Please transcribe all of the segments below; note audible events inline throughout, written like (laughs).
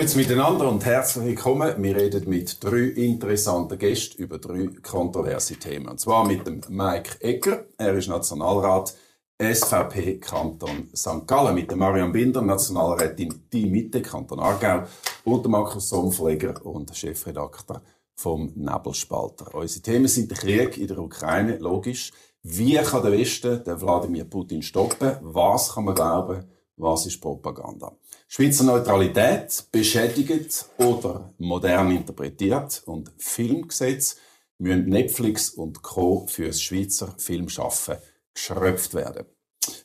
Grüezi miteinander und herzlich willkommen. Wir reden mit drei interessanten Gästen über drei kontroverse Themen. Und zwar mit dem Mike Ecker. Er ist Nationalrat SVP Kanton St. Gallen. Mit dem Marian Binder, Nationalrätin Die Mitte Kanton Aargau. Und dem Markus Somfleger und Chefredakteur vom Nebelspalter. Unsere Themen sind der Krieg in der Ukraine, logisch. Wie kann der Westen den Wladimir Putin stoppen? Was kann man glauben? Was ist Propaganda? Schweizer Neutralität beschädigt oder modern interpretiert und Filmgesetz müssen Netflix und Co. für das Schweizer Filmschaffen geschröpft werden.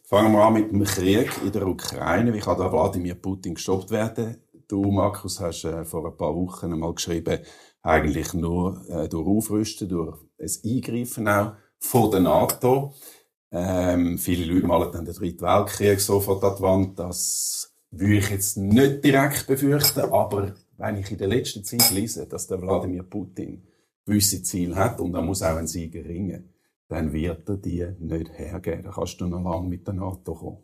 Fangen wir an mit dem Krieg in der Ukraine. Wie kann der Wladimir Putin gestoppt werden? Du, Markus, hast äh, vor ein paar Wochen einmal geschrieben, eigentlich nur äh, durch Aufrüsten, durch ein Eingreifen auch von der NATO. Ähm, viele Leute malen dann den Dritten Weltkrieg sofort an die Wand. Das würde ich jetzt nicht direkt befürchten, aber wenn ich in der letzten Zeit lese, dass der Wladimir Putin gewisse Ziele hat und er muss auch einen Sieger ringen, dann wird er die nicht hergeben. Da kannst du noch lange mit der NATO kommen.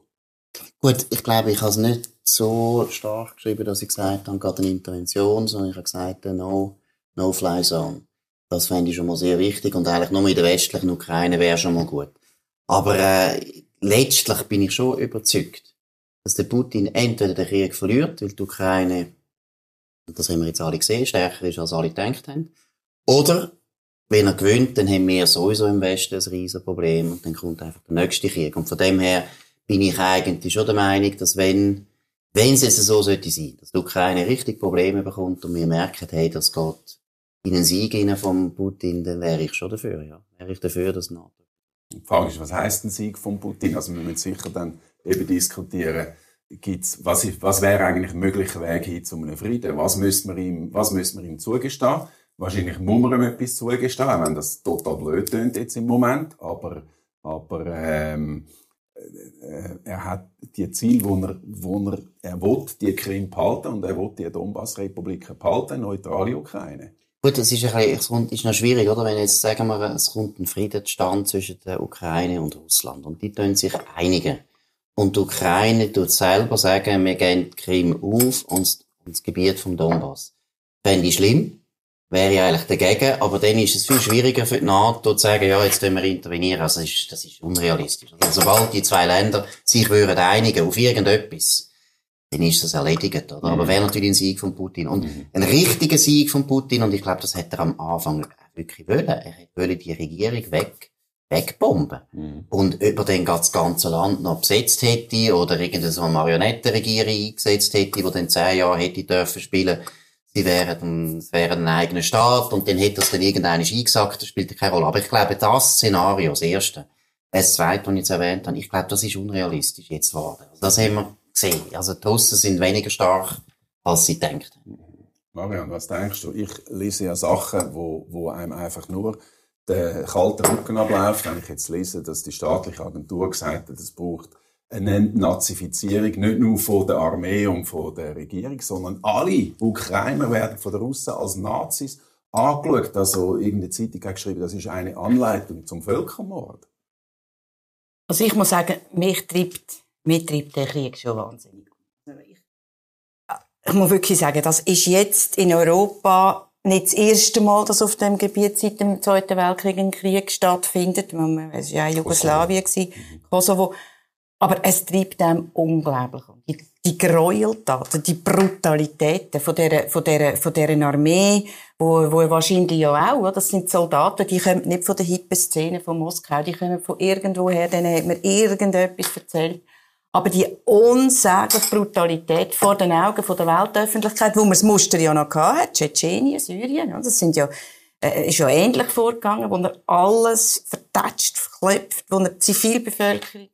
Gut, ich glaube, ich habe es nicht so stark geschrieben, dass ich gesagt habe, gerade eine Intervention, sondern ich habe gesagt, no, no fly zone. Das fände ich schon mal sehr wichtig und eigentlich nur in der westlichen Ukraine wäre schon mal gut. Aber äh, letztlich bin ich schon überzeugt, dass der Putin entweder den Krieg verliert, weil die Ukraine, und das haben wir jetzt alle gesehen, stärker ist, als alle gedacht haben, oder wenn er gewinnt, dann haben wir sowieso im Westen ein riesen Problem und dann kommt einfach der nächste Krieg. Und von dem her bin ich eigentlich schon der Meinung, dass wenn, wenn es jetzt so sollte sein, dass die Ukraine richtig Probleme bekommt und wir merken, hey, das geht in einen Sieg von Putin, dann wäre ich schon dafür, ja. Wäre ich dafür, dass NATO. Die Frage ist, was heißt ein Sieg von Putin? Also wir müssen sicher dann eben diskutieren, gibt's, was, was wäre eigentlich ein möglicher Weg hin zu einem Frieden? Was müssen wir ihm, was müssen wir ihm zugestehen? Wahrscheinlich muss man ihm etwas zugestehen, auch wenn das total blöd tönt jetzt im Moment, aber, aber ähm, äh, er hat die Ziele, wo er, wo er, er will die Krim behalten und er will die Donbass-Republiken behalten, neutrale Ukraine. Gut, es ist, ein bisschen, ist noch schwierig, oder? Wenn jetzt, sagen wir, es kommt ein Friedensstand zwischen der Ukraine und Russland und die tun sich einigen. Und die Ukraine tut selber sagen, wir gehen die Krim auf und das Gebiet vom Donbass. Fände ich schlimm. Wäre ich eigentlich dagegen. Aber dann ist es viel schwieriger für die NATO zu sagen, ja, jetzt können wir intervenieren. Also, das ist, das ist unrealistisch. Also, sobald die zwei Länder sich würden einigen auf irgendetwas, dann ist das erledigt, oder? Mhm. Aber wäre natürlich ein Sieg von Putin. Und mhm. ein richtiger Sieg von Putin, und ich glaube, das hätte er am Anfang wirklich wollen. Er wollte die Regierung weg, wegbomben. Mhm. Und ob er dann das ganze Land noch besetzt hätte, oder irgendeine so Marionettenregierung eingesetzt hätte, die dann zehn Jahre hätte dürfen spielen, sie wären, es wäre ein eigener Staat, und dann hätte es dann irgendeiner eingesagt, das spielt keine Rolle. Aber ich glaube, das Szenario, das erste, das zweite, das ich jetzt erwähnt habe, ich glaube, das ist unrealistisch jetzt geworden. Also das haben wir gesehen. Also die Russen sind weniger stark, als sie denken. Marian, was denkst du? Ich lese ja Sachen, wo, wo einem einfach nur der kalte Rücken abläuft, wenn ich jetzt lese, dass die staatliche Agentur gesagt hat, es braucht eine Nazifizierung nicht nur von der Armee und von der Regierung, sondern alle Ukrainer werden von den Russen als Nazis angeschaut. Also irgendeine Zeitung hat geschrieben, das ist eine Anleitung zum Völkermord. Also ich muss sagen, mich treibt mir treibt der Krieg schon wahnsinnig. Ich muss wirklich sagen, das ist jetzt in Europa nicht das erste Mal, dass auf dem Gebiet seit dem Zweiten Weltkrieg ein Krieg stattfindet. Es war ja Jugoslawien, Kosovo. Aber es treibt einem unglaublich um. Die, die Gräueltaten, die Brutalitäten von dieser, von dieser, von dieser Armee, wo, wo wahrscheinlich ja auch, das sind Soldaten, die kommen nicht von der hippen Szene von Moskau, die kommen von irgendwoher, denen hat man irgendetwas erzählt. Aber die unsägliche Brutalität vor den Augen der Weltöffentlichkeit, wo man das Muster ja noch hatte, Tschetschenien, Syrien, das sind ja, äh, ist ja ähnlich vorgegangen, wo er alles vertätscht, verklopft, wo er die Zivilbevölkerung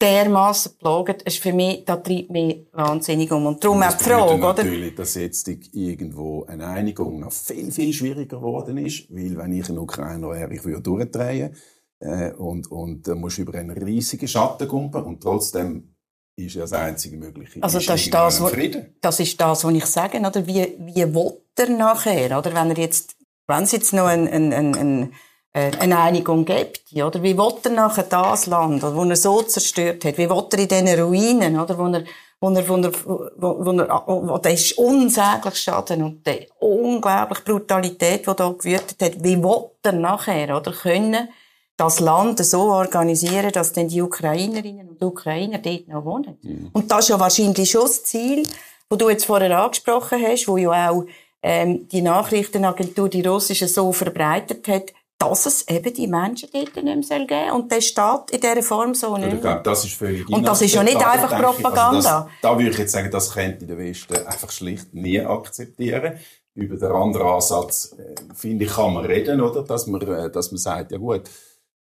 dermaßen plaget, ist für mich, da treibt mich wahnsinnig um. Und darum auch die Frage, oder? natürlich, dass jetzt irgendwo eine Einigung noch viel, viel schwieriger geworden ist, weil wenn ich ein Ukrainer wäre, ich würde durchdrehen, äh, und, und da musst über einen riesigen Schatten kumpen und trotzdem ist ja das einzige Mögliche. Also das ist das, wo, das ist das, was ich sage, oder? Wie, wie will er nachher, oder? Wenn er jetzt, wenn es jetzt noch ein, ein, ein, ein äh, eine Einigung gibt, oder? Wie will er nachher das Land, wo er so zerstört hat? Wie will er in diesen Ruinen, oder? Wo er, wo er, wo er, wo, wo er, wo der ist unsäglich Schaden und die unglaubliche Brutalität, die da gewütet hat. Wie will er nachher, oder, können, das Land so organisieren, dass dann die Ukrainerinnen und Ukrainer dort noch wohnen. Mhm. Und das ist ja wahrscheinlich schon das Ziel, wo du jetzt vorher angesprochen hast, wo ja auch ähm, die Nachrichtenagentur, die russische, so verbreitet hat, dass es eben die Menschen dort nicht mehr geben soll. Und der steht in dieser Form so nicht. Ich glaube, das ist völlig Und das ist ja nicht einfach Propaganda. Also das, da würde ich jetzt sagen, das könnte der Westen einfach schlicht nie akzeptieren. Über den anderen Ansatz, äh, finde ich, kann man reden, oder? Dass man, äh, dass man sagt, ja gut,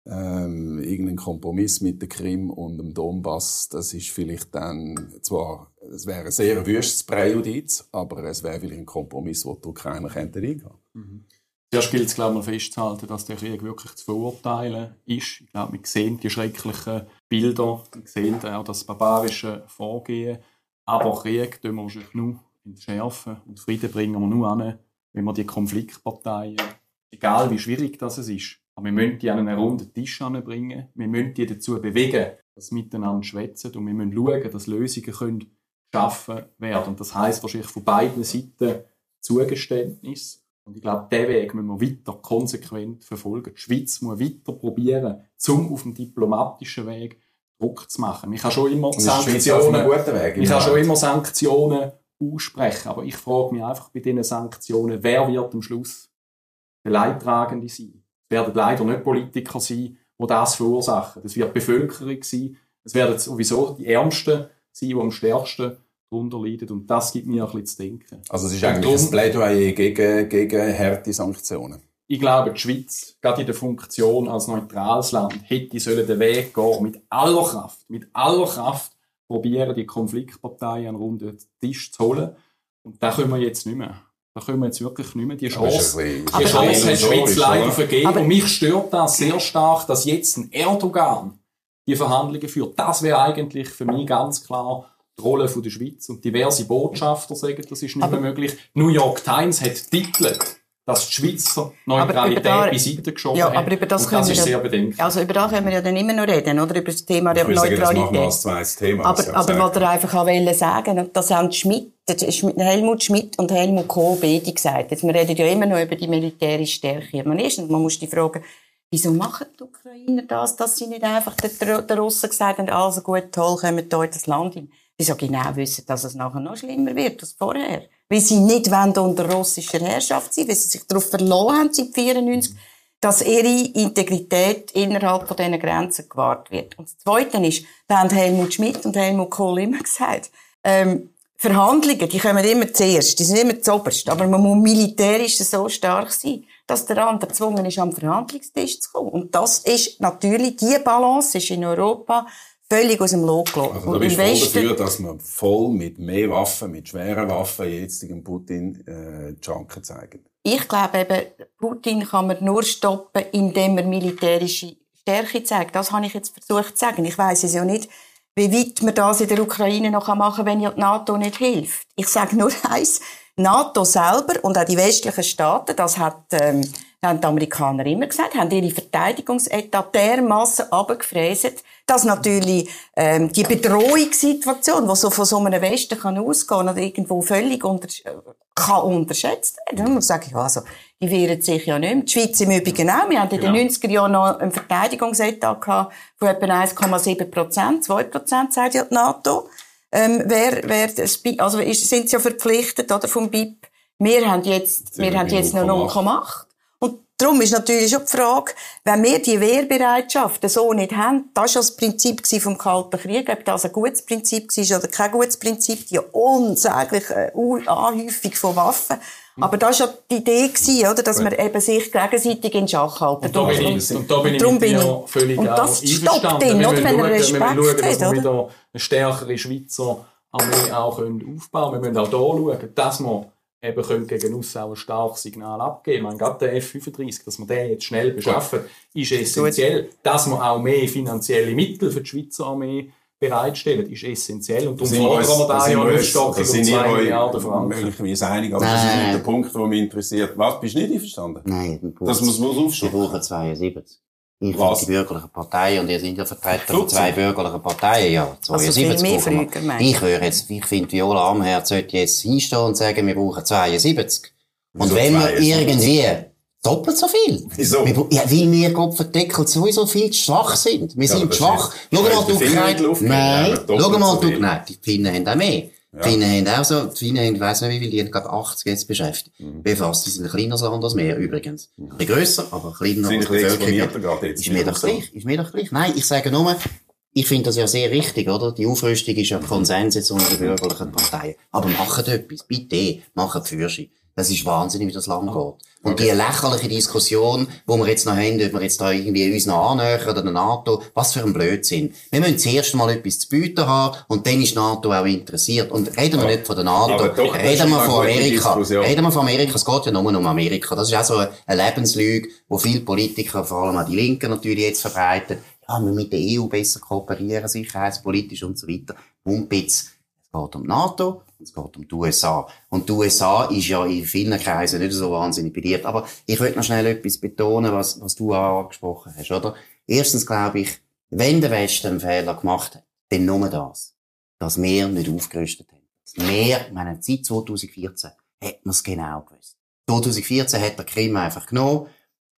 ähm, irgendein Kompromiss mit der Krim und dem Donbass, das ist vielleicht dann zwar, es wäre ein sehr wüstes Präjudiz, aber es wäre vielleicht ein Kompromiss, wo die Ukrainer eingehen könnten. Mhm. Zuerst gilt es, glaube ich, festzuhalten, dass der Krieg wirklich zu verurteilen ist. Ich glaube, wir sehen die schrecklichen Bilder, wir sehen auch das barbarische Vorgehen. Aber Krieg tun wir wahrscheinlich nur entschärfen und Frieden bringen wir nur an, wenn wir die Konfliktparteien, egal wie schwierig das ist, aber wir müssen die an einen runden Tisch anbringen. Wir müssen die dazu bewegen, dass sie miteinander schwätzen. Und wir müssen schauen, dass Lösungen können geschaffen werden. Und das heisst wahrscheinlich von beiden Seiten Zugeständnis. Und ich glaube, diesen Weg müssen wir weiter konsequent verfolgen. Die Schweiz muss weiter probieren, zum auf dem diplomatischen Weg Druck zu machen. Ich habe schon immer Sanktionen, Weg, ich habe schon immer Sanktionen aussprechen, aber ich frage mich einfach bei diesen Sanktionen, wer wird am Schluss der Leidtragende sein? Es werden leider nicht Politiker sein, die das verursachen. Es wird die Bevölkerung sein. Es werden sowieso die Ärmsten sein, die am stärksten darunter leiden. Und das gibt mir ein bisschen zu denken. Also es ist eigentlich darum, ein Plädoyer gegen, gegen harte Sanktionen. Ich glaube, die Schweiz, gerade in der Funktion als neutrales Land, hätte sollen den Weg gehen, mit aller Kraft, mit aller Kraft probieren, die Konfliktparteien an einen runden Tisch zu holen. Und da können wir jetzt nicht mehr. Da können wir jetzt wirklich nicht mehr. Die Chance, die Chance hat die Schweiz leider vergeben. Aber und mich stört das sehr stark, dass jetzt ein Erdogan die Verhandlungen führt. Das wäre eigentlich für mich ganz klar die Rolle der Schweiz. Und diverse Botschafter sagen, das ist nicht mehr möglich. New York Times hat titelt, dass die Schweizer Neutralität da, beiseite geschoben ja, aber über das, und das ist sehr bedenklich. Also über das können wir ja dann immer noch reden, oder? Über das Thema der Neutralität. Sagen, das machen wir als zweites Thema. Aber, aber was er einfach auch sagen, das haben Schmidt, Helmut Schmidt und Helmut Kohl beide gesagt. Jetzt, wir reden ja immer noch über die militärische Stärke. Man ist, und man muss die fragen, wieso machen die Ukrainer das, dass sie nicht einfach den, den Russen gesagt haben, also gut, toll, kommen hier in das Land hin. Die so genau wissen, dass es nachher noch schlimmer wird als vorher weil sie nicht unter russischer Herrschaft sein weil sie sich darauf verloren haben seit 1994, dass ihre Integrität innerhalb von diesen Grenzen gewahrt wird. Und das Zweite ist, da haben Helmut Schmidt und Helmut Kohl immer (laughs) gesagt, ähm, Verhandlungen, die kommen immer zuerst, die sind immer zuoberst, aber man muss militärisch so stark sein, dass der andere gezwungen ist, am Verhandlungstisch zu kommen. Und das ist natürlich, die Balance ist in Europa völlig aus dem Lot gelassen. Also da bist du voll dafür, dass man voll mit mehr Waffen, mit schweren Waffen jetzt dem Putin äh, die Schranken zeigen. Ich glaube eben, Putin kann man nur stoppen, indem er militärische Stärke zeigt. Das habe ich jetzt versucht zu sagen. Ich weiß es ja nicht, wie weit man das in der Ukraine noch machen kann, wenn ja die NATO nicht hilft. Ich sage nur (laughs) eins, NATO selber und auch die westlichen Staaten, das hat ähm, haben die Amerikaner immer gesagt, haben ihre Verteidigungsetat dermassen abgefräset, dass natürlich ähm, die Bedrohungssituation, die so von so einem Westen kann ausgehen oder irgendwo völlig unter, kann unterschätzt werden. Man sagen, ja, also, die wehren sich ja nicht mehr. Die Schweiz im Übrigen auch. Wir hatten in den 90er genau. Jahren noch ein Verteidigungsetat gehabt von etwa 1,7 Prozent, 2 Prozent, sagt ja die NATO. Ähm, wer, wer das, also ist, sind sie ja verpflichtet, oder, vom BIP. Wir haben jetzt, wir haben jetzt noch 0,8. Darum ist natürlich schon die Frage, wenn wir die Wehrbereitschaft so nicht haben, das war das Prinzip vom Kalten Krieg, ob das ein gutes Prinzip war oder kein gutes Prinzip, die unsägliche Anhäufung von Waffen. Aber das war ja die Idee, gewesen, oder, dass man eben sich gegenseitig in Schach halten. Und da bin ich, und da bin ich mit dir völlig Und das stoppt ihn, oder, wenn er Respekt hat. Wir müssen schauen, dass wir wieder eine stärkere Schweizer Armee auch aufbauen können. Wir müssen auch hier schauen, dass wir eben können gegen uns auch ein starkes Signal abgeben. Man gerade der F-35, dass man den jetzt schnell beschaffen, ist essentiell. Dass man auch mehr finanzielle Mittel für die Schweizer Armee bereitstellen, ist essentiell. Und darum fordern wir da ja eine Aufstockung um 2 Milliarden Franken. möglicherweise einig, aber das ist nicht der Punkt, der mich interessiert. Was, bist du nicht einverstanden? Nein, das muss man aufstocken. Wir brauchen 72. Ich Was? finde die bürgerlichen Parteien, und ihr seid ja Vertreter von 14. zwei bürgerlichen Parteien, ja, Also viel 72 mehr brauchen wir. früher, meinst du? Ich höre jetzt, ich finde, Viola Amherd sollte jetzt hinstehen und sagen, wir brauchen 72. Und Wieso wenn wir 72? irgendwie doppelt so viel. Wieso? Ja, weil wir Gott verdeckelt sowieso viel zu schwach sind. Wir Ja, sind schwach. Schau mal, wir Nein, schau mal, so du, nein, die Finnen haben auch mehr. Ja. Die Finnen haben auch so, die Finnen haben, ich weiss nicht wie viel, die haben gerade 80 jetzt beschäftigt. Mhm. Befasst, die sind ein kleines Land als wir übrigens. Ein bisschen grösser, aber kleiner als bisschen Bevölkerung. Ist mir doch gleich, ist mir doch gleich. Nein, ich sage nur, ich finde das ja sehr richtig, oder? Die Aufrüstung ist ja Konsens jetzt unter den bürgerlichen Parteien. Aber macht etwas, bitte, macht Fürsche. Das ist wahnsinnig, wie das Land geht. Und die lächerliche Diskussion, wo wir jetzt noch haben, ob wir jetzt da irgendwie uns noch annähern oder der NATO, was für ein Blödsinn. Wir müssen zuerst mal etwas zu bieten haben und dann ist die NATO auch interessiert. Und reden wir nicht von der NATO, doch, reden wir von Amerika. Reden wir von Amerika, es geht ja nur um Amerika. Das ist auch so eine Lebenslüge, wo viele Politiker, vor allem auch die Linken natürlich jetzt verbreiten. Ja, wir mit der EU besser kooperieren, sicherheitspolitisch und so weiter. Mumpitz. Es geht um die NATO es geht um die USA. Und die USA ist ja in vielen Kreisen nicht so wahnsinnig beliebt. Aber ich will noch schnell etwas betonen, was, was du auch angesprochen hast, oder? Erstens glaube ich, wenn der Westen einen Fehler gemacht hat, dann nur das. Dass wir nicht aufgerüstet haben. Dass wir, meine, seit 2014 hat man es genau gewusst. 2014 hat der Krim einfach genommen.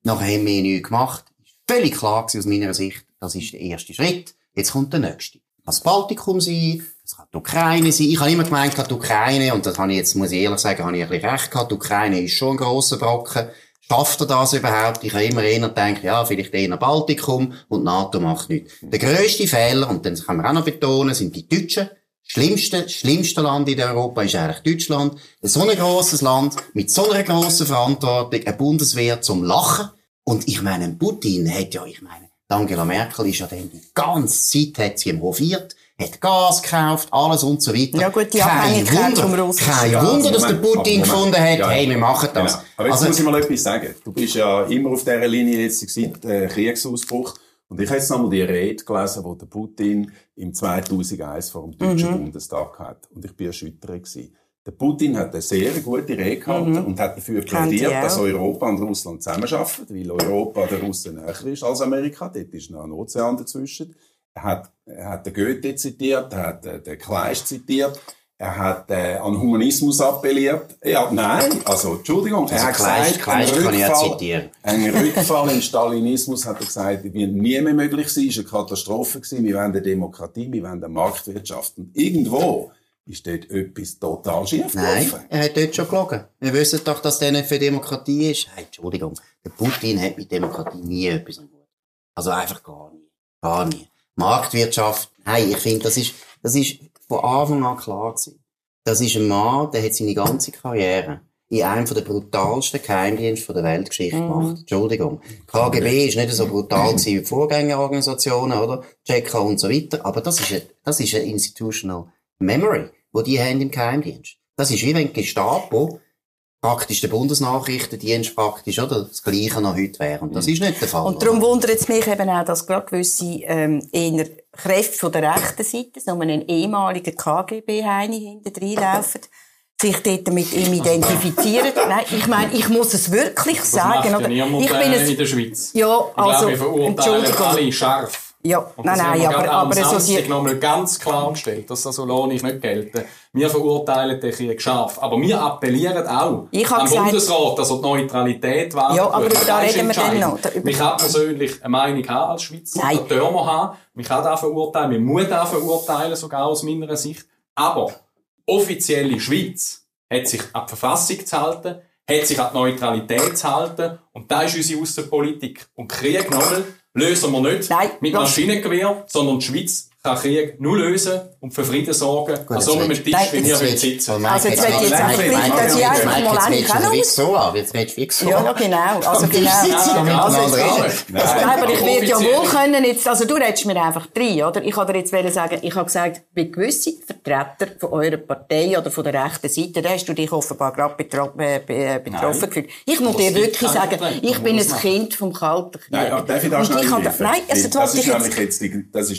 Nachher haben wir nichts gemacht. Ist völlig klar gewesen aus meiner Sicht. Das ist der erste Schritt. Jetzt kommt der nächste. Das Baltikum sein, das kann die Ukraine sein. Ich habe immer gemeint, die Ukraine, und das habe ich jetzt, muss ich ehrlich sagen, habe ich ein bisschen recht gehabt. Die Ukraine ist schon ein grosser Brocken. Schafft er das überhaupt? Ich habe immer eher gedacht, ja, vielleicht eher Baltikum und NATO macht nichts. Der grösste Fehler, und den kann man auch noch betonen, sind die Deutschen. Schlimmste, schlimmste Land in Europa ist eigentlich Deutschland. So ein grosses Land, mit so einer grossen Verantwortung, eine Bundeswehr zum Lachen. Und ich meine, Putin hat ja, ich meine, Angela Merkel ist ja dann die ganze Zeit, hat sie ihm hofiert, hat Gas gekauft, alles und so weiter. Ja gut, die Kein Abhängigkeit Wunder, vom russischen Kein Gas. Wunder, dass der Putin Moment. gefunden hat, Ja, hey, wir machen das. Genau. Aber jetzt Also- muss ich mal etwas sagen. Du bist ja immer auf dieser Linie jetzt seit äh, Kriegsausbruch. Und ich habe jetzt nochmal die Rede gelesen, die der Putin im 2001 vor dem Deutschen Mhm. Bundestag hat. Und ich bin erschüttert gewesen. Der Putin hat eine sehr gute Rede gehalten und hat dafür Mhm. Plädiert, dass. Europa und Russland zusammenarbeiten, weil Europa der Russen näher ist als Amerika. Dort ist noch ein Ozean dazwischen. Er hat, er hat den Goethe zitiert, er hat äh, den Kleist zitiert, er hat äh, an Humanismus appelliert. Ja, nein, also Entschuldigung, er Also hat Kleist- gesagt, Kleist ein kann ich auch Rückfall, zitieren. ein (laughs) Rückfall in Stalinismus, hat er gesagt, wird nie mehr möglich sein, ist eine Katastrophe gewesen. Wir wollen eine Demokratie, wir wollen eine Marktwirtschaft. Und irgendwo ist dort etwas total schief Nein, er hat dort schon gelogen. Wir wissen doch, dass der nicht für Demokratie ist. Hey, Entschuldigung, der Putin hat mit Demokratie nie etwas am Hut. Also einfach gar nie. Gar nie. Marktwirtschaft, hey, ich finde, das ist, das ist von Anfang an klar gewesen. Das ist ein Mann, der hat seine ganze Karriere in einem der brutalsten Geheimdienste der Weltgeschichte gemacht. Entschuldigung. KGB ist nicht so brutal wie die Vorgängerorganisationen, oder? Tscheka und so weiter. Aber das ist ein, das ist ein institutional memory, wo die haben im Geheimdienst. Das ist wie wenn die Gestapo praktisch der Bundesnachrichtendienst praktisch, oder? Das Gleiche noch heute wäre. Und das ist nicht der Fall. Und darum wundert es mich eben auch, dass gerade gewisse ähm, eher Kräfte von der rechten Seite, so einen ehemaligen KGB-Heini hinten reinlaufen, sich dort mit ihm identifizieren. (laughs) Nein, ich meine, ich muss es wirklich Das sagen. macht Oder? ja Ich bin äh, in es, der Schweiz. ja, Ich also, glaube, verurteilen Entschuldigung. alle scharf. Ja, Und nein, das nein, wir aber, aber so die, nochmal ganz klar gestellt, dass das so lohne ich nicht gelten. Wir verurteilen den Krieg scharf. Aber wir appellieren auch Ich am gesagt- Bundesrat, dass er die Neutralität wahren Ja, aber über da Das reden wir dann noch. Man kann persönlich eine Meinung haben als Schweizer. Nein. Das dürfen wir haben. Man kann das verurteilen. Man muss das verurteilen, sogar aus meiner Sicht. Aber offizielle Schweiz hat sich an die Verfassung zu halten, hat sich an die Neutralität zu halten. Und da ist unsere Außenpolitik. Und Krieg nochmal lösen wir nicht Nein, mit Maschinengewehr, sondern die Schweiz kann Krieg nur lösen und für Frieden sorgen, an so einem jetzt Tisch, Nein, wie wir jetzt heute sitzen. Also jetzt will ich jetzt einfach nein, dass ich einfach mal Jetzt auch noch fix so an. Jetzt willst du fix so Ja, an. ja, genau. Also genau. aber ich werde ja wohl können jetzt, also du redest mir einfach rein, oder? Ich wollte dir jetzt sagen, ich habe gesagt, bei gewissen Vertretern von eurer Partei oder von der rechten Seite, da hast du dich offenbar gerade betro äh, be- betroffen Nein. gefühlt. Ich muss dir wirklich sagen, ich bin ein das Kind vom Kalten Krieg. Nein, darf ich da schnell habe-? Nein, also das das, ist ich nämlich jetzt... jetzt die, das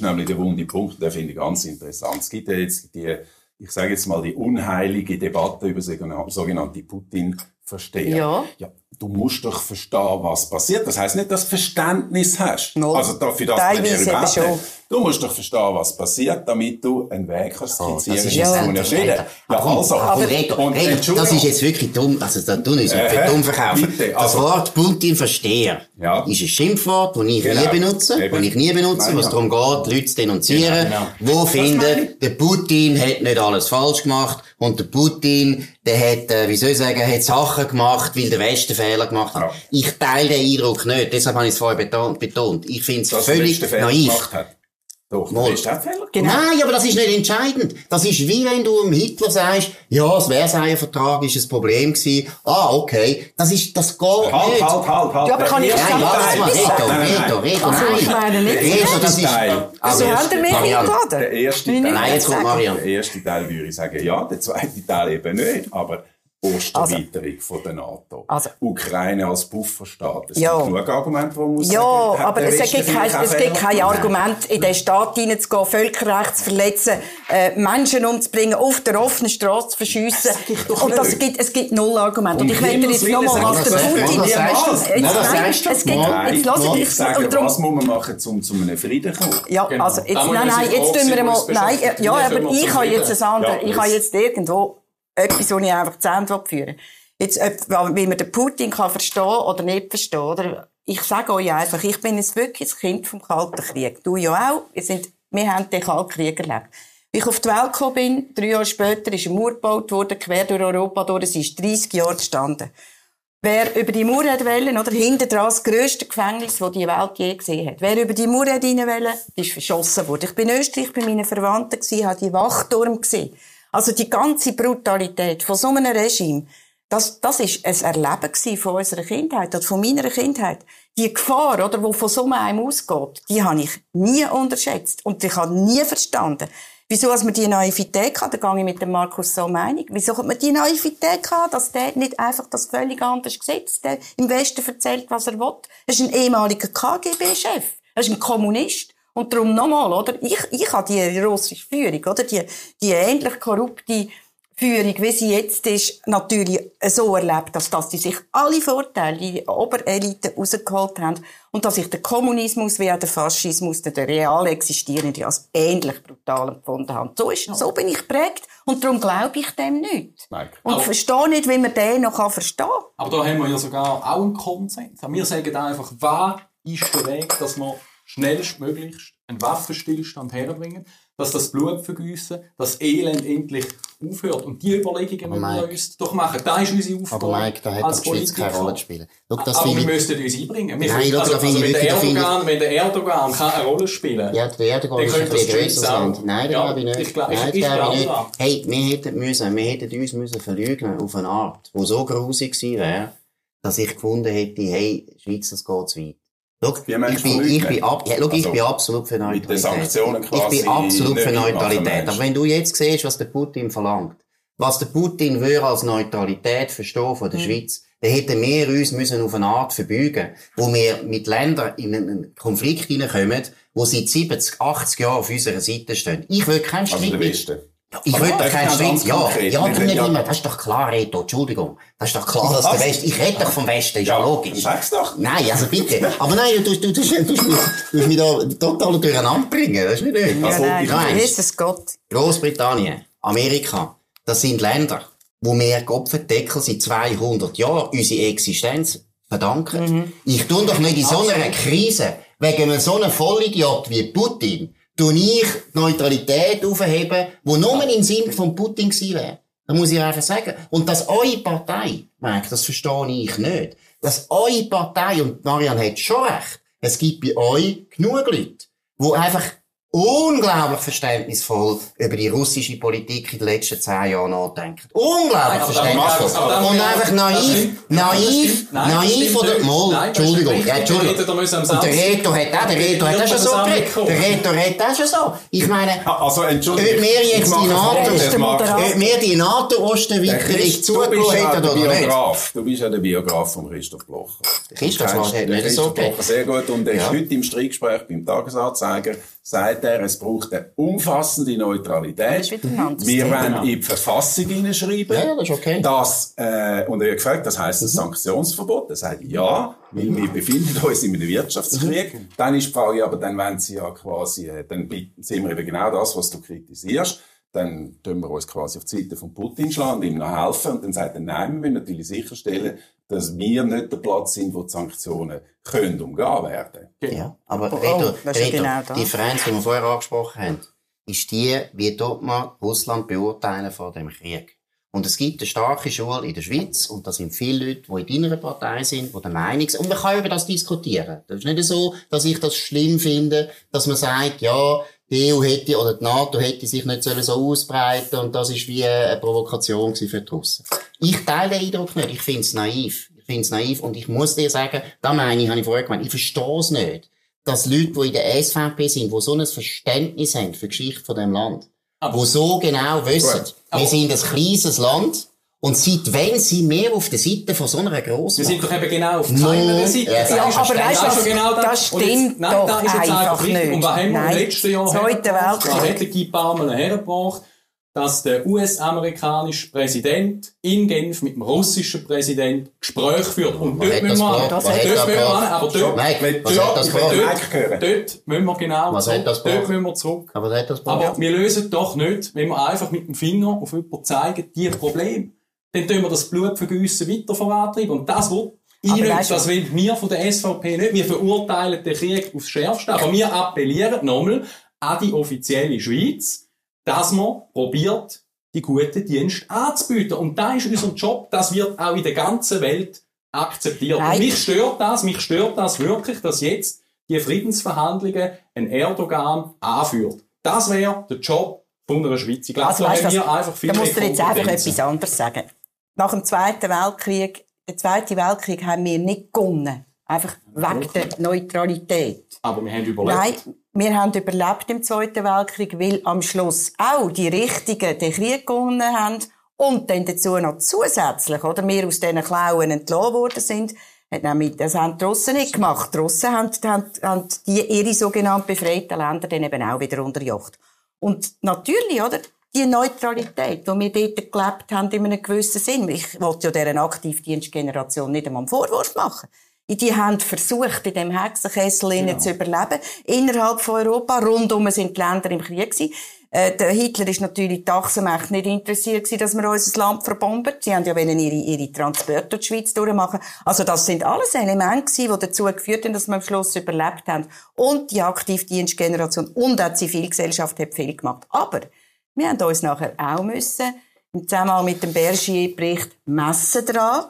Punkt, den finde ich ganz interessant. Es gibt ja jetzt die, ich sage jetzt mal, die unheilige Debatte über sogenannte sogenannte Putin-Versteher. Ja. ja. du musst doch verstehen, was passiert. Das heißt nicht, dass du Verständnis hast. No. Also dafür, dass Teilweise schon. Du musst doch verstehen, was passiert, damit du einen Weg kannst skizzieren das ist kannst, ja wo wir reden. Ja, Aber, also, aber, Reto, und Reto, das ist jetzt wirklich dumm, also da tun uns Äh, für dumm verkaufen. bitte, das also- Wort Putin-Versteher Ja. ist ein Schimpfwort, das ich Genau. nie benutze, Eben. das ich nie benutze, was ja. darum geht, Leute zu denunzieren, Genau, wo meine finden, der Putin hat nicht alles falsch gemacht und der Putin, der hat, äh, wie soll ich sagen, hat Sachen gemacht, weil der Westen Fehler gemacht hat. Ja. Ich teile den Eindruck nicht, deshalb habe ich es vorher betont. Ich finde es völlig naiv. Doch, Mal. Fehler gemacht. Genau. Nein, aber das ist nicht entscheidend. Das ist wie wenn du dem Hitler sagst, ja, das Versailles-Vertrag ist ein Problem gewesen. Ah, okay. Das ist, das geht Halt, nicht. halt, halt, halt. Ja, aber kann ich Nein, erste sagen, Reto, Nein, nein, Reto, nein. Reto, Also, nein. ich meine nicht- Reto, das ist... Teil. Also, ihr mich Marianne, eingeladen? Der erste Teil. Nein, jetzt kommt. Marianne. Der erste Teil würde ich sagen, ja, der zweite Teil eben nicht, aber Osterweiterung von der NATO. Also- Ukraine als Bufferstaat. Es Ja. gibt genug Argumente, wo man muss Ja, sagen, aber es gibt, kein, es gibt kein? Argument, in den Staat hineinzugehen, Völkerrecht zu verletzen, äh, Menschen umzubringen, auf der offenen Straße zu verschiessen. doch Und das gibt, es gibt null Argumente. Und ich möchte Himmels jetzt nochmal, was der das das. Putin... Was sagst du? Jetzt- Nein, das nein, sagst du. Es gibt, Nein, jetzt lass Ich sage, und darum- was muss man machen, um zu einem Frieden zu kommen? Ja, Genau. also jetzt, Da muss nein, nein, jetzt tun wir mal, nein, ja, aber ich habe jetzt ein anderes, ich habe das- jetzt irgendwo etwas, was ich einfach zu Ende führen. Jetzt, ob- wie man den Putin kann verstehen oder nicht verstehen, oder? Ich sage euch einfach, ich bin jetzt wirklich ein Kind vom Kalten Krieg. Du ja auch. Wir sind, wir haben den Kalten Krieg erlebt. Wie ich auf die Welt gekommen bin, drei Jahre später, ist eine Mauer gebaut worden, quer durch Europa durch. Sie ist 30 Jahre gestanden. Wer über die Mauer hat wollen, oder hinter das grösste Gefängnis, das die Welt je gesehen hat. Wer über die Mauer rein wollen, ist verschossen worden. Ich bin in Österreich bei meinen Verwandten gewesen, habe die Wachturm gesehen. Also die ganze Brutalität von so einem Regime, das, das ist ein Erleben von unserer Kindheit oder von meiner Kindheit. Die Gefahr, oder, die von so einem ausgeht, die habe ich nie unterschätzt und ich habe nie verstanden. Wieso, dass man die Naivität hat, da gehe ich mit dem Markus so Meinung. Wieso hat man die Naivität gehabt, dass der nicht einfach das völlig anders Gesetz, der im Westen erzählt, was er will? Er ist ein ehemaliger KGB-Chef. Er ist ein Kommunist. Und darum nochmal, oder? Ich, ich habe die russische Führung, oder? Die, die ähnlich korrupte Führung, wie sie jetzt ist, natürlich so erlebt, dass, dass die sich alle Vorteile, die Oberelite rausgeholt haben und dass ich den Kommunismus wie auch den Faschismus, den real existierenden, als ähnlich brutal empfunden habe. So, ist, so bin ich geprägt und darum glaube ich dem nicht. Mike. Und Aber- verstehe nicht, wie man den noch verstehen kann. Aber da haben wir ja sogar auch einen Konsens. Wir sagen einfach, was ist der Weg, dass wir schnellstmöglichst einen Waffenstillstand herbringen, dass das Blutvergießen, das Elend endlich aufhört. Und die Überlegungen müssen wir Mike- uns doch machen. Da ist unsere Aufgabe Aber Mike, da hat als Schweiz keine Politiker. Rolle zu spielen. Schau, das Aber wir müssten uns einbringen. Wir Nein, können- also, also ich wenn, der Erdogan, wenn der Erdogan kann eine Rolle spielen Ja, der Erdogan ist ein das grösseres. Land. Nein, das Ja, glaube ich nicht. ich glaub- Nein, ich- das ich glaube ich nicht. Hey, wir hätten müssen, wir hätten uns müssen verlügen auf eine Art, die so grusig gewesen wäre, dass ich gefunden hätte, hey, Schweiz, das geht zu weit. Schau, ich du bin, ich verlügen? bin, ab, ja, schau, ich Also, bin absolut für Neutralität. Ich bin absolut für Neutralität. Aber wenn du jetzt siehst, was der Putin verlangt, was der Putin würde als Neutralität verstehen von der Schweiz, dann hätten wir uns müssen auf eine Art verbeugen, wo wir mit Ländern in einen Konflikt hineinkommen, wo seit 70, 80 Jahren auf unserer Seite stehen. Ich will keinen Also Streit der Westen. Ich Aber will doch keinen ganz Ja, konkret? ja, du nicht ja- immer. Das ist doch klar, Reto. Entschuldigung. Das ist doch klar, dass der? Westen, ich rede doch vom Westen, ist ja, logisch. Sag's doch. Nein, also bitte. Aber nein, du, du, du, du, du, du, du mich da total durcheinander bringen. Das ist nicht nötig. Ja, Also, nein, ich weiss. Jesus Gott. Großbritannien, Amerika, das sind Länder, wo wir Kopfendeckel seit 200 Jahren unsere Existenz verdanken. Ich tue doch nicht in so einer Krise, wegen so einem Vollidiot wie Putin, tue ich die Neutralität aufheben, wo nur im Sinn von Putin gewesen wäre. Da muss ich einfach sagen. Und dass eure Partei, Mark, das verstehe ich nicht, dass eure Partei, und Marian hat schon recht, es gibt bei euch genug Leute, die einfach unglaublich verständnisvoll über die russische Politik in den letzten zehn Jahren nachdenken. Unglaublich verständnisvoll. Und einfach naiv, naiv, naiv oder, mal, Entschuldigung, ja. Entschuldigung. Und der Reto hat auch, der Reto hat auch schon so geredet. Der Reto hat auch schon so. Ich meine, Also, Entschuldigung. Ob wir jetzt die NATO- ob wir die NATO-Osterweiterung Christ- du bist zugelassen ja hätten der oder nicht. Biograf. Du bist ja der Biograf von Christoph Blocher. Christoph kennst hat nicht so. Blocher sehr gut und er ist heute im Streitgespräch beim Tagesanzeiger, sagt sagt er, es braucht eine umfassende Neutralität. Wir wollen in die Verfassung hineinschreiben, Ja, das ist okay. dass, äh, und er hat gefragt, das heisst ein Sanktionsverbot. Er sagt, ja, weil wir befinden uns in einem Wirtschaftskrieg. Dann ist die Frage, aber dann wollen sie ja quasi, äh, dann sind wir eben genau das, was du kritisierst. Dann tun wir uns quasi auf die Seite von Putin schlagen und ihm noch helfen. Und dann sagt er, nein, wir müssen natürlich sicherstellen, dass wir nicht der Platz sind, wo die Sanktionen können umgehen werden. Ja, aber Oh, Reto, ja Reto, genau die Differenz, die wir vorher angesprochen haben, ist die, wie dort man Russland beurteilen vor dem Krieg. Und es gibt eine starke Schule in der Schweiz, und da sind viele Leute, die in deiner Partei sind, die der Meinung sind, und man kann über das diskutieren. Das ist nicht so, dass ich das schlimm finde, dass man sagt, ja, die EU hätte, oder die NATO hätte sich nicht so ausbreiten und das ist wie eine Provokation für die Russen. Ich teile den Eindruck nicht, ich finde es naiv. Ich finde es naiv und ich muss dir sagen, da meine ich, habe ich vorher gemeint, ich verstehe es nicht, dass Leute, die in der SVP sind, die so ein Verständnis haben für die Geschichte von dem Land, Aber- die so genau wissen, wir sind ein kleines Land und seit wenn sie mehr auf der Seite von so einer Wir grossen sind doch eben genau auf keiner Seite. Ja, ja, aber verständlich. weißt du genau das. Das Und jetzt- stimmt nein, doch das ist jetzt einfach richtig. nicht. Und was haben wir im letzten Jahr. Was hat der Guy Parmel hergebracht? Dass der US-amerikanische Präsident in Genf mit dem russischen Präsident Gespräch führt. Und Was dort hat müssen das wir, gebracht? dort müssen das wir hin, aber dort, Mike, dort, Mike hören. dort müssen wir genau Was zurück. das Dort gebracht? müssen wir zurück. Aber das hat das Aber wir lösen doch nicht, wenn wir einfach mit dem Finger auf jemanden zeigen, die Probleme. Dann tun wir das Blutvergüssen weiter vorantreiben. Und das will ich Aber nicht. weißt du- Das will wir von der SVP nicht. Wir verurteilen den Krieg aufs Schärfste. Aber wir appellieren nochmal an die offizielle Schweiz, dass man probiert, die guten Dienste anzubieten. Und da ist unser Job, das wird auch in der ganzen Welt akzeptiert. Nein. Und mich stört das, mich stört das wirklich, dass jetzt die Friedensverhandlungen ein Erdogan anführt. Das wäre der Job von einer Schweiz. Ich glaube, Also, da weißt, haben wir einfach viel da musst du jetzt einfach etwas anderes sagen. Nach dem Zweiten Weltkrieg, der Zweite Weltkrieg haben wir nicht gewonnen. Einfach wegen der Neutralität. Aber wir haben überlebt. Nein, wir haben überlebt im Zweiten Weltkrieg, weil am Schluss auch die Richtigen den Krieg gewonnen haben und dann dazu noch zusätzlich, oder, wir aus diesen Klauen entlassen worden sind. Das haben die Russen nicht gemacht. Die Russen haben, haben, haben die, ihre sogenannten befreiten Länder dann eben auch wieder unterjocht. Und natürlich, oder? Die Neutralität, die wir dort gelebt haben, in einem gewissen Sinn. Ich wollte ja dieser Aktivdienstgeneration nicht einmal einen Vorwurf machen. Die haben versucht, in dem Hexenkessel Genau. zu überleben. Innerhalb von Europa, rundum sind die Länder im Krieg gewesen. Äh, der Hitler ist natürlich die Achsenmächte nicht interessiert gewesen, dass wir unser Land verbomben. Sie haben ja wollen ihre, ihre Transporte durch die Schweiz durchmachen. Also das sind alles Elemente gewesen, die dazu geführt haben, dass wir am Schluss überlebt haben. Und die Aktivdienstgeneration und auch die Zivilgesellschaft hat viel gemacht. Aber wir haben uns nachher auch müssen, im Zusammenhang mit dem Bergier-Bericht, messen dran,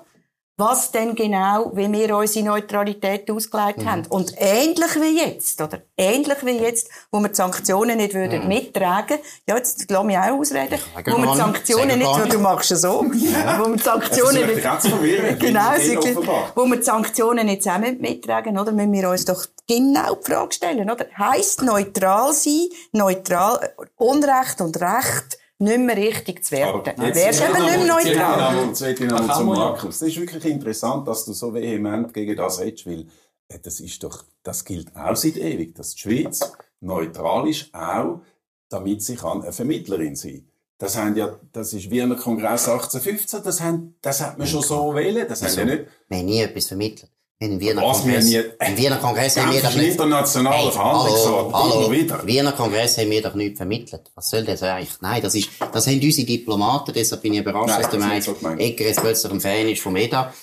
was denn genau, wie wir unsere Neutralität ausgelegt haben. Und ähnlich wie jetzt, oder? Ähnlich wie jetzt, wo wir die Sanktionen nicht würden mittragen, ja, jetzt lass mich auch ausreden, wo wir die. Sanktionen nicht, nicht. du machst es so, wo wir die Sanktionen Das ist nicht, genau, wo wir die Sanktionen nicht zusammen mittragen, oder? Müssen wir uns doch genau die Frage stellen, oder? Heisst neutral sein, neutral, äh, Unrecht und Recht nicht mehr richtig zu werten. Aber jetzt- Wärst eben nicht mehr neutral. Jetzt will ich noch kann ja. Markus. Das ist wirklich interessant, dass du so vehement gegen das redest, weil äh, das ist doch, das gilt auch seit ewig, dass die Schweiz neutral ist, auch damit sie kann eine Vermittlerin sein das haben ja, das ist Wiener Kongress 1815, das, haben, das hat man schon so wählen, das haben ja nicht. Wir haben nie etwas vermittelt. Im Wiener Was, Kongress, Wiener Kongress haben wir ein nicht... internationaler Hey, Verhandlungsort, hallo, immer hallo. wieder. Wiener Kongress haben wir doch nicht vermittelt. Was soll das eigentlich? Nein, das ist, das haben unsere Diplomaten, deshalb bin ich überrascht, Nein, dass der so gemeint. Egger jetzt plötzlich ein Fan ist vom EDA.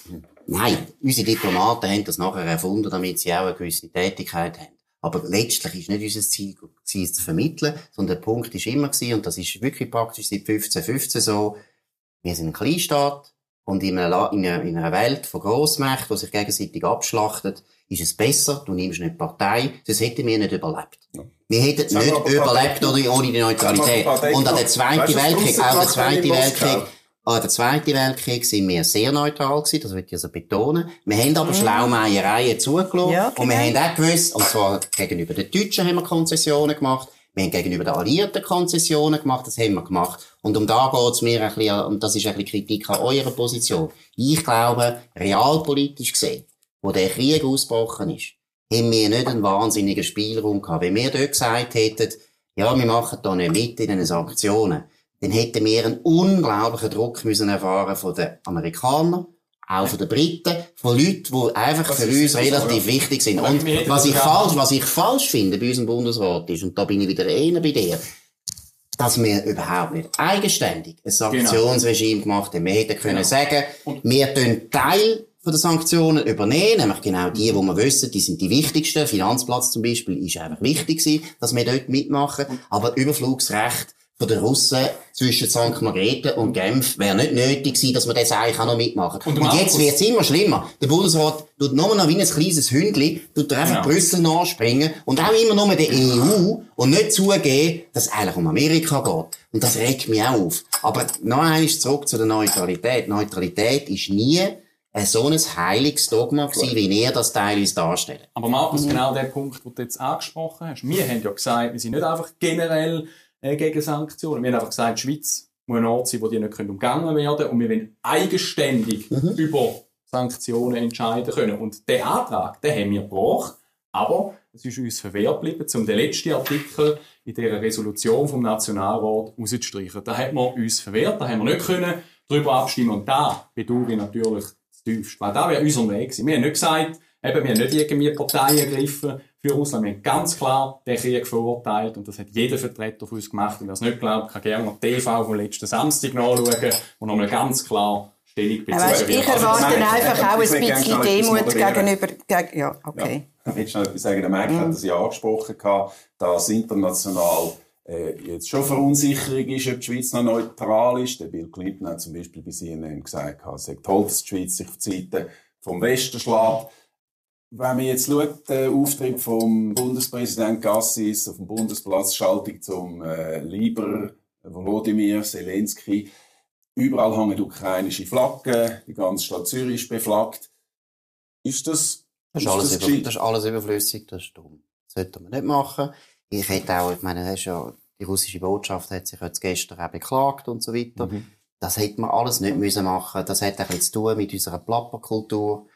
Nein, unsere Diplomaten haben das nachher erfunden, damit sie auch eine gewisse Tätigkeit haben. Aber letztlich ist nicht unser Ziel, gewesen, es zu vermitteln, sondern der Punkt ist immer gewesen, und das ist wirklich praktisch seit 1515 so, wir sind ein Kleinstaat und in einer, in einer, in einer Welt von Grossmächten, die sich gegenseitig abschlachten, ist es besser, du nimmst nicht Partei, sonst hätten wir nicht überlebt. Wir hätten Sagen nicht überlebt Partei- ohne, die Neutralität. Und an der Zweiten Weltkrieg, auch der Zweite Weltkrieg, an der Zweiten Weltkrieg sind wir sehr neutral gewesen, das will ich also betonen. Wir haben aber Schlaumeiereien zugelassen. Ja, Und wir genau. haben auch gewusst, und zwar gegenüber den Deutschen haben wir Konzessionen gemacht, wir haben gegenüber den Alliierten Konzessionen gemacht, das haben wir gemacht. Und um da geht's mir ein bisschen, und das ist ein bisschen Kritik an eurer Position. Ich glaube, realpolitisch gesehen, wo der Krieg ausgebrochen ist, haben wir nicht einen wahnsinnigen Spielraum gehabt. Wenn wir dort gesagt hätten, ja, wir machen da nicht mit in den Sanktionen, dann hätten wir einen unglaublichen Druck müssen erfahren von den Amerikanern, auch von den Briten, von Leuten, die einfach Das für uns so, relativ ja. wichtig sind. Und was ich falsch, was ich falsch finde bei unserem Bundesrat ist, und da bin ich wieder einer bei dir, dass wir überhaupt nicht eigenständig ein Sanktionsregime gemacht haben. Wir hätten können sagen, wir tun Teil von den Sanktionen übernehmen, nämlich genau die, wo wir wissen, die sind die wichtigsten. Finanzplatz zum Beispiel ist einfach wichtig gewesen, dass wir dort mitmachen. Aber Überflugsrecht von den Russen zwischen St. Margrethe und Genf wäre nicht nötig gewesen, dass wir das eigentlich auch noch mitmachen. Und Und, jetzt wird's immer schlimmer. Der Bundesrat tut nur noch wie ein kleines Hündli, tut einfach Genau. Brüssel nachspringen und auch immer nur der EU und nicht zugeben, dass es eigentlich um Amerika geht. Und das regt mich auch auf. Aber noch einmal zurück zu der Neutralität. Neutralität ist nie ein so ein heiliges Dogma gewesen, wie ihr das teilweise darstellt. Aber Markus, genau der Punkt, den du jetzt angesprochen hast. Wir haben ja gesagt, wir sind nicht einfach generell äh, gegen Sanktionen. Wir haben einfach gesagt, die Schweiz muss ein Ort sein, wo die nicht können umgangen werden und wir wollen eigenständig über Sanktionen entscheiden können. Und den Antrag, den haben wir gebracht, aber es ist uns verwehrt geblieben, um den letzten Artikel in dieser Resolution vom Nationalrat rauszustreichen. Da hat man uns verwehrt, da haben wir nicht können darüber abstimmen und da bedauere ich natürlich das tiefst, weil da wäre unser Weg gewesen. Wir haben nicht gesagt, eben, wir haben nicht irgendwie Parteien ergriffen für Russland, wir haben ganz klar den Krieg verurteilt und das hat jeder Vertreter von uns gemacht und wer es nicht glaubt, kann gerne noch die TV vom letzten Samstag nachschauen, wo nochmal ganz klar Stellung Ja, bezogen ich wird. Also, erwarte nein, einfach auch ich ein bisschen noch Demut gegenüber, gegen, ja, okay. Ich will schon etwas sagen. Der Mike Mhm. hat das ja angesprochen, dass international äh, jetzt schon Verunsicherung ist, ob die Schweiz noch neutral ist. Der Bill Clinton hat zum Beispiel bei CNN gesagt, es sei toll, dass die Schweiz sich auf die Seite vom Westen schlägt. Wenn man jetzt schaut, den Auftritt vom Bundespräsident Gassis auf dem Bundesplatz, Schaltung zum äh, Lieber Volodymyr Zelensky, überall hängen ukrainische Flaggen, die ganze Stadt Zürich ist beflaggt. Ist das, Das ist, ist alles, das über, das ist alles überflüssig, das ist dumm. Das sollte man nicht machen. Ich hätte auch, ich meine, das ja, die russische Botschaft hat sich jetzt gestern auch beklagt und so weiter. Mhm. Das hätte man alles nicht müssen machen. Das hat auch jetzt zu tun mit unserer Plapperkultur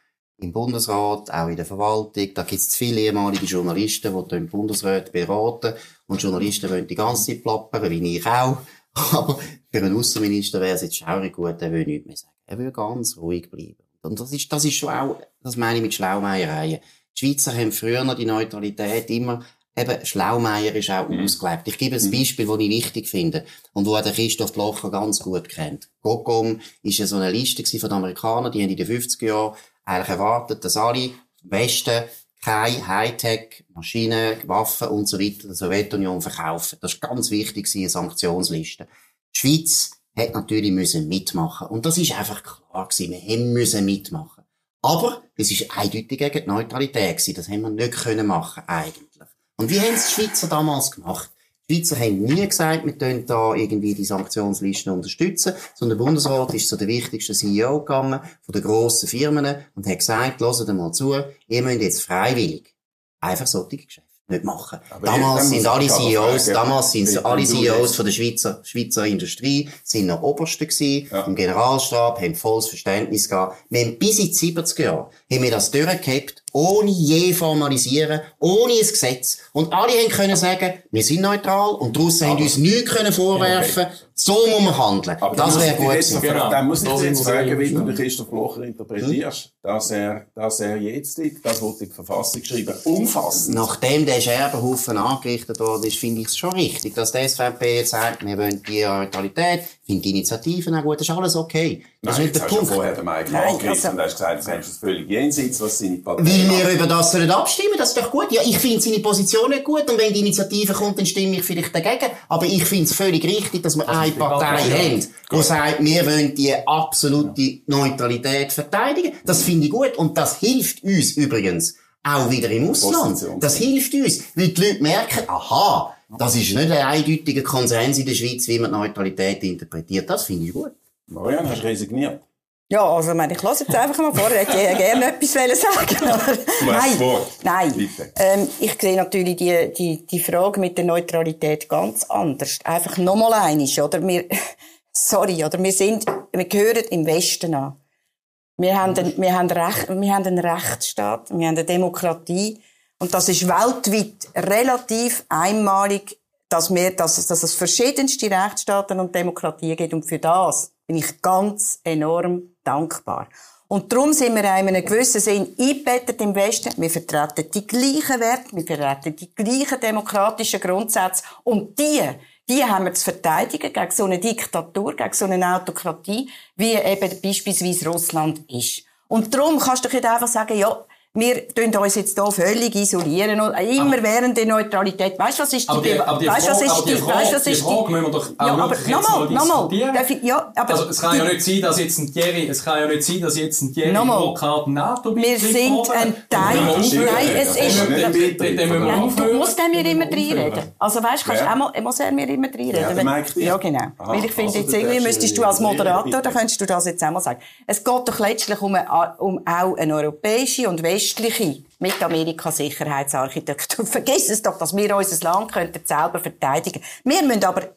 im Bundesrat, auch in der Verwaltung. Da gibt es zu viele ehemalige Journalisten, die den Bundesrat beraten. Und Journalisten wollen die ganze Zeit plappern, wie ich auch. (laughs) Aber für einen Außenminister wäre es jetzt schaurig gut, er will nichts mehr sagen. Er will ganz ruhig bleiben. Und das ist, das ist schon auch, das meine ich mit Schlaumeiereien. Die Schweizer haben früher noch die Neutralität immer, eben, Schlaumeier ist auch ausgelebt. Ich gebe ein Beispiel, das ich wichtig finde und wo der Christoph Blocher ganz gut kennt. GOCOM ist ja so eine Liste von Amerikanern, die haben in den 50er Jahren eigentlich erwartet, dass alle im Westen keine Hightech, Maschinen, Waffen und so weiter der Sowjetunion verkaufen. Das ist ganz wichtig, eine Sanktionsliste. Die Schweiz hat natürlich müssen mitmachen. Und das ist einfach klar gewesen. Wir haben müssen mitmachen. Aber es ist eindeutig gegen die Neutralität gewesen. Das haben wir nicht können machen, eigentlich. Und wie haben es die Schweizer damals gemacht? Die Schweizer haben nie gesagt, wir tun da irgendwie die Sanktionslisten unterstützen, sondern der Bundesrat ist zu den wichtigsten CEO gegangen, von den grossen Firmen, und hat gesagt, hört mal zu, ihr müsst jetzt freiwillig einfach solche Geschäfte nicht machen. Aber damals dann sind alle CEOs, fragen, damals sind alle CEOs von der Schweizer, Schweizer Industrie, sind noch Oberste gewesen, Ja. im Generalstab, haben volles Verständnis gehabt. Wir haben bis in die 70er Jahre, haben wir das durchgehabt, ohne je formalisieren, ohne ein Gesetz. Und alle haben können sagen, wir sind neutral, und die Russen haben uns nichts können vorwerfen, so muss man handeln. Aber das wäre gut jetzt. Genau. Dann muss ich jetzt fragen, wie du den Christoph Blocher interpretierst, dass er, dass er jetzt, das wollte die Verfassung schreiben, umfassend. Nachdem der Scherbenhaufen angerichtet worden ist, finde ich es schon richtig, dass die SVP jetzt sagt, wir wollen die Neutralität, finde die Initiativen auch gut, das ist alles okay. Das Nein, ist nicht der du Punkt. vorher den Mike Nein, angegriffen also- und hast gesagt, das ist völlig jenseits, was seine Partei Weil wir über das sollen abstimmen, das ist doch gut. Ja, ich finde seine Position nicht gut und wenn die Initiative kommt, dann stimme ich vielleicht dagegen. Aber ich finde es völlig richtig, dass wir eine Partei ja. haben, die sagt, wir wollen die absolute Neutralität verteidigen. Das finde ich gut und das hilft uns übrigens auch wieder im Ausland. Das hilft uns, weil die Leute merken, aha, das ist nicht ein eindeutiger Konsens in der Schweiz, wie man Neutralität interpretiert. Das finde ich gut. Marianne, hast du resigniert? Ja, also, ich meine, ich lasse jetzt einfach mal vor, ich hätte gerne etwas sagen aber. (laughs) Nein. Bitte. Ähm, ich sehe natürlich die, die, die Frage mit der Neutralität ganz anders. Einfach nochmal einisch, oder? Wir, (laughs) sorry, oder? Wir sind, wir gehören im Westen an. Wir haben, einen, wir, haben Recht, wir haben einen Rechtsstaat, wir haben eine Demokratie. Und das ist weltweit relativ einmalig, dass, wir, dass, dass es verschiedenste Rechtsstaaten und Demokratien gibt. Und für das bin ich ganz enorm dankbar. Und darum sind wir in einem gewissen Sinn eingebettet im Westen. Wir vertreten die gleichen Werte, wir vertreten die gleichen demokratischen Grundsätze. Und die, die haben wir zu verteidigen gegen so eine Diktatur, gegen so eine Autokratie, wie eben beispielsweise Russland ist. Und darum kannst du nicht einfach sagen, ja, wir tun uns jetzt hier völlig isolieren und immer aber, während der Neutralität. Weißt du, was ist die, aber die, aber die weißt, was ist die, Frage, weißt, was ist die Frage müssen wir doch auch ja, aber nochmal, nochmal, ja, aber also, es kann ja nicht sein, dass jetzt ein Thierry, es kann ja nicht sein, dass jetzt ein Thierry Burkhardt NATO Wir sind ein Teil, nein, es ist, du musst dem mir immer reinreden. Also weißt, kannst ja. auch muss er mir immer reinreden. Ja, ja genau. Aha, Weil ich finde, jetzt irgendwie müsstest du als Moderator, da könntest du das jetzt auch mal sagen. Es geht doch letztlich um, um auch eine europäische und westliche mit Amerika Sicherheitsarchitektur. (laughs) Vergiss es doch, dass wir unser Land könnten selber verteidigen. Wir müssen aber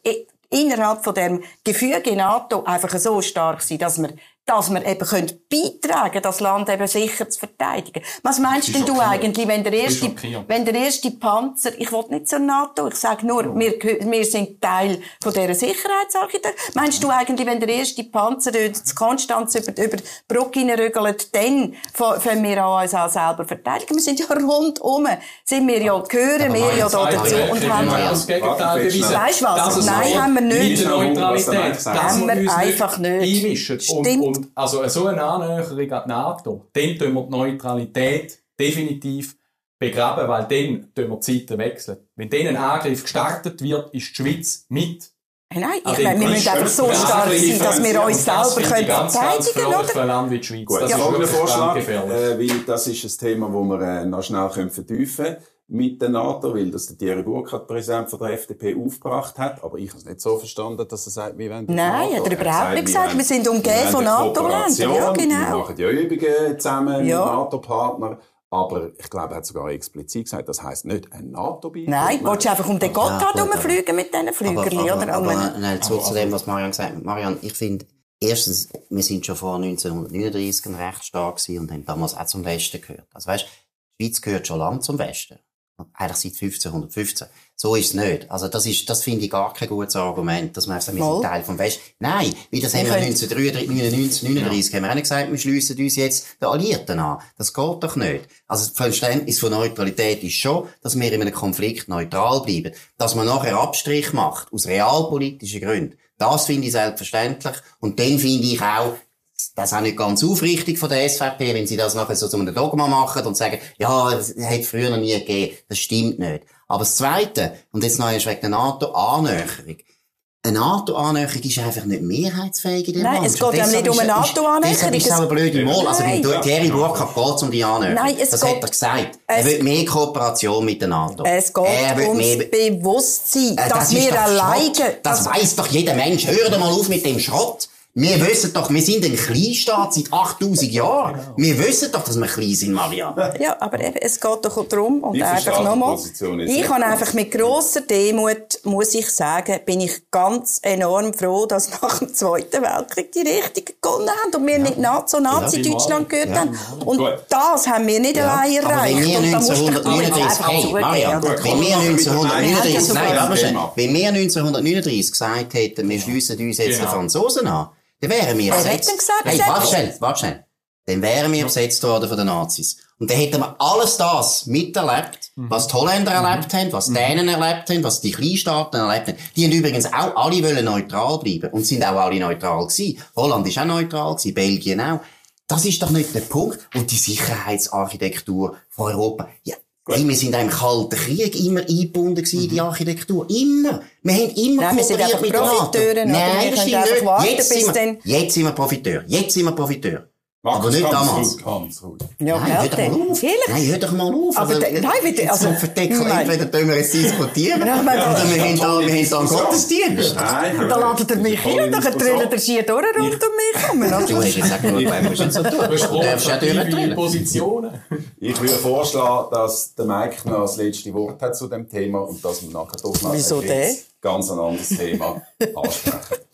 innerhalb von dem Gefüge NATO einfach so stark sein, dass wir dass wir eben können beitragen das Land eben sicher zu verteidigen. Was meinst denn du eigentlich, wenn der erste, wenn der erste Panzer, ich will nicht zur NATO, ich sage nur, oh. wir, wir sind Teil von dieser Sicherheitsarchitektur. Meinst du eigentlich, wenn der erste Panzer zu Konstanz über, über die Brücke rügelt, dann können wir uns auch selber verteidigen? Wir sind ja rundum, sind wir ja, gehören wir ja da dazu und haben das Gegenteil bewiesen. Weißt du was? Nein, haben wir nicht. Neutralität. Haben wir einfach nicht. Stimmt. Und also so eine Annäherung an die NATO, dann tun wir die Neutralität definitiv begraben, weil dann tun wir die Zeiten wechseln. Wenn dann ein Angriff gestartet wird, ist die Schweiz mit Nein, ich meine, wir müssen einfach so stark sein, dass wir uns selber können verteidigen können. Gut, das ja. ist ein Vorschlag, äh, weil das ist ein Thema, das wir äh, noch schnell vertiefen können mit der NATO, weil das der Thierry Burkhardt, Präsident von der FDP, aufgebracht hat. Aber ich habe es nicht so verstanden, dass er sagt, wir wollen Nein, NATO. hat er überhaupt nicht gesagt. Wir sind umgeben von NATO-Ländern. Ja, genau. Wir machen ja Übungen zusammen ja. mit NATO-Partnern. Aber ich glaube, er hat sogar explizit gesagt, das heisst nicht ein NATO-Beitritt. Nein, du willst einfach um den Gotthard ja, herumfliegen mit diesen Flügerli, aber, oder? Aber, aber nein, zurück zu dem, was Marian gesagt hat. Marian, ich finde, erstens, wir sind schon vor 1939 ein Rechtsstaat gewesen und haben damals auch zum Westen gehört. Also weißt, die Schweiz gehört schon lange zum Westen. Eigentlich seit 1515. So ist es nicht. Also das ist, das finde ich gar kein gutes Argument, dass man sagt, wir sind Teil vom West. Nein, wie das haben wir 1933, 1939 ja. haben wir auch nicht gesagt, wir schliessen uns jetzt den Alliierten an. Das geht doch nicht. Also das Verständnis von Neutralität ist schon, dass wir in einem Konflikt neutral bleiben. Dass man nachher Abstrich macht, aus realpolitischen Gründen. Das finde ich selbstverständlich. Und dann finde ich auch, das ist auch nicht ganz aufrichtig von der SVP, wenn sie das nachher so zu einem Dogma machen und sagen, ja, das hat früher noch nie gegeben. Das stimmt nicht. Aber das Zweite, und jetzt noch wegen der NATO-Annäherung. Eine NATO-Annäherung ist einfach nicht mehrheitsfähig in dem Nein, Land. es geht ja nicht um eine NATO-Annäherung. Deshalb ist es auch eine blöde Moll. Also, wenn Thierry Burkhardt geht um die Annäherung. Nein, es das geht, hat er gesagt. Er will mehr Kooperation mit der NATO. Es geht ums mehr... Bewusstsein, äh, dass das wir alleine... Das weiss doch jeder Mensch. Hör doch mal auf mit dem Schrott. Wir wissen doch, wir sind ein Kleinstaat seit 8000 Jahren. Genau. Wir wissen doch, dass wir klein sind, Maria. Ja, aber eben, es geht doch darum, und einfach nochmal, ich kann einfach mit grosser Demut, muss ich sagen, bin ich ganz enorm froh, dass nach dem Zweiten Weltkrieg die Richtigen gewonnen haben und wir ja. nicht Nazi, Nazi ja, Deutschland gehört ja. haben. Und Gut. das haben wir nicht ja. allein erreicht. Wenn wir 1939, hey, Maria, wenn wir 1939, nein, wenn wir 1939 gesagt hätten, wir schliessen uns jetzt genau. den Franzosen an, dann wären wir besetzt. Gesagt, hey, warte schnell, warte schnell. Dann wären wir besetzt worden von den Nazis. Und dann hätten wir alles das miterlebt, mhm. was die Holländer mhm. erlebt haben, was die Dänen erlebt haben, was die Kleinstaaten erlebt haben. Die haben übrigens auch alle wollen neutral bleiben und sind auch alle neutral gewesen. Holland ist auch neutral gewesen, Belgien auch. Das ist doch nicht der Punkt. Und die Sicherheitsarchitektur von Europa. Ja, Hey, wir sind im Kalten Krieg immer eingebunden in die mhm. Architektur. Immer. Wir haben immer Nein, wir sind einfach Profiteure. Nein, das stimmt nicht. Jetzt sind, wir, jetzt sind wir Profiteur. Jetzt sind wir Profiteur. Aber nicht damals. Ja, nein, hör doch mal auf. Ehrlich? Nein, hör doch mal auf. Aber also, nein, bitte, also, verdecken, entweder tun wir jetzt diskutieren, oder wir haben da, wir haben da einen Gottesdienst. Nein, da ladet er mich hin und dann trillt er schier durch rund um mich herum. Du hast jetzt auch nur beim so tun. Du darfst ja durchdrillen. Positionen. Ich würde vorschlagen, dass der Mike noch das letzte Wort hat zu dem Thema und dass wir nachher doch mal Wieso ein ganz ein anderes Thema ansprechen.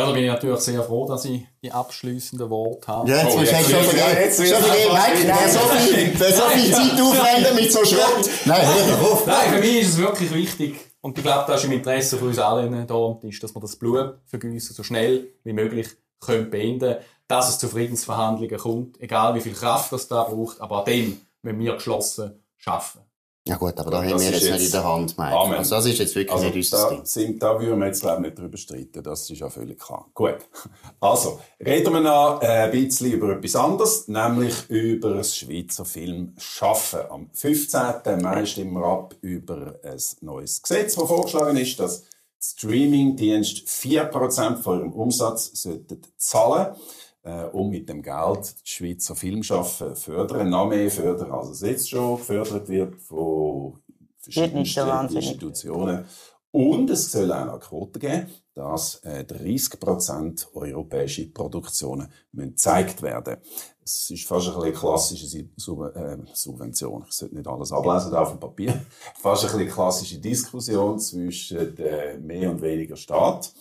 Ja, da bin ich natürlich sehr froh, dass ich die abschließenden Worte habe. Ja, jetzt Oh, musst du jetzt schon jetzt schon Mike, still. wer so viel, wer so viel Zeit aufwenden mit so Schrott. Nein, hör doch auf. Nein, für mich ist es wirklich wichtig. Und ich glaube, das ist im Interesse von uns allen da und ist, dass wir das Blutvergießen so schnell wie möglich können beenden dass es zu Friedensverhandlungen kommt, egal wie viel Kraft das da braucht, aber an dem müssen wir geschlossen schaffen. Ja gut, aber da haben wir jetzt nicht in der Hand, Mike. Amen. Also das ist jetzt wirklich Also, nicht unser Ding. da, sind, da würden wir jetzt, glaube ich, nicht drüber streiten. Das ist ja völlig klar. Gut. (laughs) Also, reden wir noch äh, ein bisschen über etwas anderes, nämlich über das Schweizer Film Schaffen. Am 15. Mai stimmen wir ab über ein neues Gesetz, das vorgeschlagen ist, dass Streamingdienst 4% von ihrem Umsatz sollten zahlen äh, um mit dem Geld das Schweizer Filmschaffen fördern, noch mehr fördern, als es jetzt schon gefördert wird von so wahnsinnig. Institutionen. Und es soll auch eine Quote geben, dass äh, 30% europäische Produktionen müssen gezeigt werden Es ist fast ein bisschen eine klassische äh, Subvention. Ich sollte nicht alles ablesen auf dem Papier. (laughs) Fast ein bisschen eine klassische Diskussion zwischen äh, mehr und weniger Staat.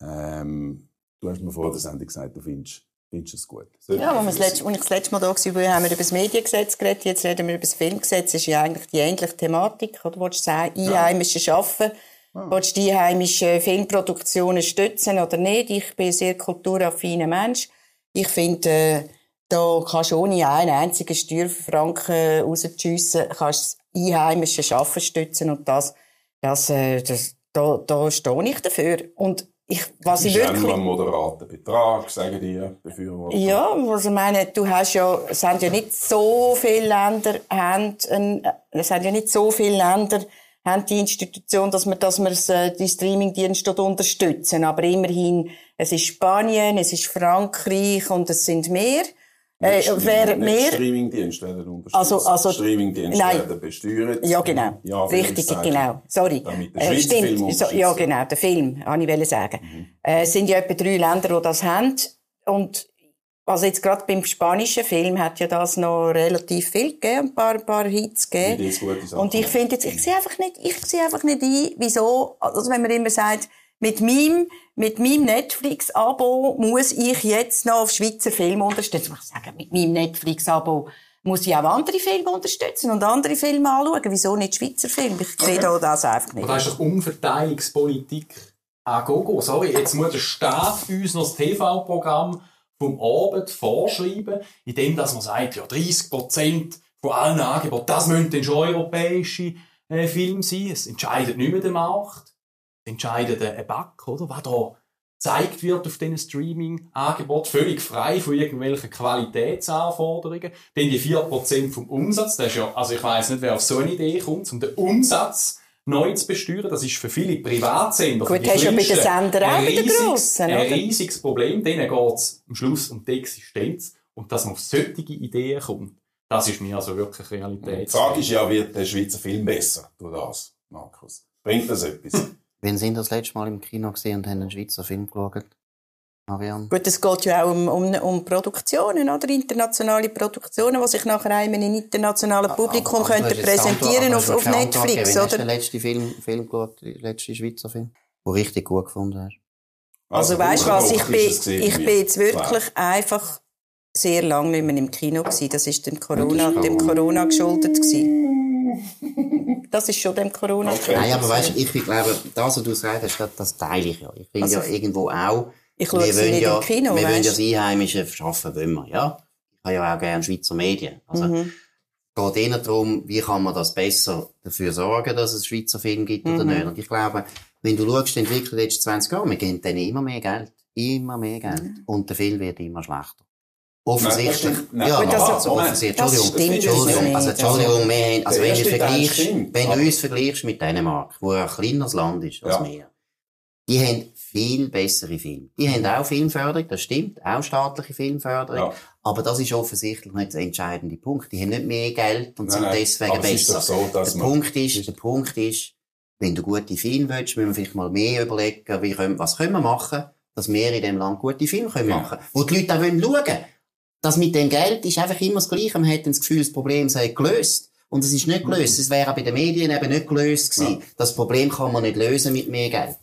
Ähm, du hast mir vor der Sendung gesagt, du findest, findest es gut. Ja, als das ich das letzte Mal da war, haben wir über das Mediengesetz geredet, jetzt reden wir über das Filmgesetz. Das ist ja eigentlich die ähnliche Thematik. Oder willst du sagen, Einheimische arbeiten? Willst du die einheimischen Filmproduktionen stützen oder nicht? Ich bin ein sehr kulturaffiner Mensch. Ich finde, äh, da kannst du ohne einen einzigen Steuerfranken rauszuschiessen, kannst du das einheimische Schaffen stützen und das, das, äh, das, da, da stehe ich dafür. Und ich, was Das ich wirklich... nur ein moderater Betrag, sagen die Befürworter. Ja, also ich meine, du hast ja, es haben ja nicht so viele Länder, haben, ein, es haben ja nicht so viele Länder, haben die Institution, dass wir, dass wir äh, die Streamingdienste dort unterstützen. Aber immerhin, es ist Spanien, es ist Frankreich und es sind mehr. Äh, während nicht mehr, Streamingdienste werden unterstützt. Also- also- Streamingdienste Nein. werden besteuert. ja, genau. Ja, Richtig, Anführungszeichen. genau. Sorry. Damit der Äh, stimmt. So, ja, genau. Der Film, wollte ich sagen. Mhm. Äh, es sind ja etwa drei Länder, die das haben. Und, also jetzt gerade beim spanischen Film hat ja das noch relativ viel gegeben, ein paar, ein paar Hits gegeben. Und ich finde jetzt, ich sehe einfach nicht, ich sehe einfach nicht ein, wieso, also wenn man immer sagt, mit meinem, mit meinem Netflix-Abo muss ich jetzt noch auf Schweizer Filme unterstützen. Ich sage, mit meinem Netflix-Abo muss ich auch andere Filme unterstützen und andere Filme anschauen. Wieso nicht Schweizer Filme? Ich sehe da das einfach nicht. Aber das ist doch Umverteilungspolitik an Gogo. Sorry, jetzt muss der Staat uns noch das TV-Programm vom Abend vorschreiben, indem dass man sagt, ja, 30% von allen Angeboten, das müssen dann schon europäische äh, Filme sein. Es entscheidet nicht mehr der Markt. Entscheidet ein Back, oder? Was da gezeigt wird auf diesen Streaming-Angeboten, völlig frei von irgendwelchen Qualitätsanforderungen. Dann die 4% vom Umsatz, das ist ja, also ich weiss nicht, wer auf so eine Idee kommt, um den Umsatz neu zu besteuern. Das ist für viele Privatsender, für Gut, die hast ja bei den auch bei den riesiges- Grossen, Ein riesiges Problem. Denen geht es am Schluss um die Existenz. Und dass man auf solche Ideen kommt, das ist mir also wirklich Realität. Die Frage ist ja, wird der Schweizer Film besser durch das, Markus? Bringt das etwas? (laughs) Wann sind das letzte Mal im Kino gesehen und haben einen Schweizer Film geschaut? Marianne? Gut, es geht ja auch um, um, um Produktionen, oder? Internationale Produktionen, die sich nachher einem internationalen Publikum Aber- aber präsentieren auf, auf Netflix, gegeben. Wann hast du oder? den letzten Film, Film geschaut, den letzten Schweizer Film? Den du richtig gut gefunden hast? Also weißt du was, ich bin, ich bin jetzt Klar. wirklich einfach sehr lange nicht mehr im Kino gewesen. Das ist dem Corona, dem Corona. Corona geschuldet gewesen. (laughs) Das ist schon dem Corona Okay. Nein, aber weißt du, ich glaube, das, was du gesagt hast, das, das teile ich ja. Ich finde Also, ja irgendwo auch, Ich schaue sie nicht ja, im Kino, wir wollen ja weißt das Einheimische schaffen, wollen wir, ja. Ich habe ja auch gerne Schweizer Medien. Also, Mhm. es geht eher darum, wie kann man das besser dafür sorgen, dass es Schweizer Film gibt oder Mhm. nicht. Und ich glaube, wenn du schaust, die Entwicklung der letzten 20 Jahre, wir geben denen immer mehr Geld. Immer mehr Geld. Mhm. Und der Film wird immer schlechter. Offensichtlich. Nein. Nein, ja, das- also, offensichtlich. das Entschuldigung. stimmt Entschuldigung. Also, Entschuldigung, wir haben, also, wenn du vergleichst, wenn du uns vergleichst mit Dänemark, wo ein kleines Land ist als Ja. wir, die haben viel bessere Filme. Die haben auch Filmförderung, das stimmt, auch staatliche Filmförderung. Ja. Aber das ist offensichtlich nicht der entscheidende Punkt. Die haben nicht mehr Geld und Nein, sind nein. deswegen ist besser. doch so, der Punkt ist, der Punkt ist, wenn du gute Filme willst, müssen wir vielleicht mal mehr überlegen, wie können, was können wir machen, dass wir in dem Land gute Filme können Ja. machen, wo die Leute auch schauen wollen. Das mit dem Geld ist einfach immer das Gleiche. Man hat das Gefühl, das Problem sei gelöst. Und es ist nicht gelöst. Es wäre auch bei den Medien eben nicht gelöst gewesen. Ja. Das Problem kann man nicht lösen mit mehr Geld.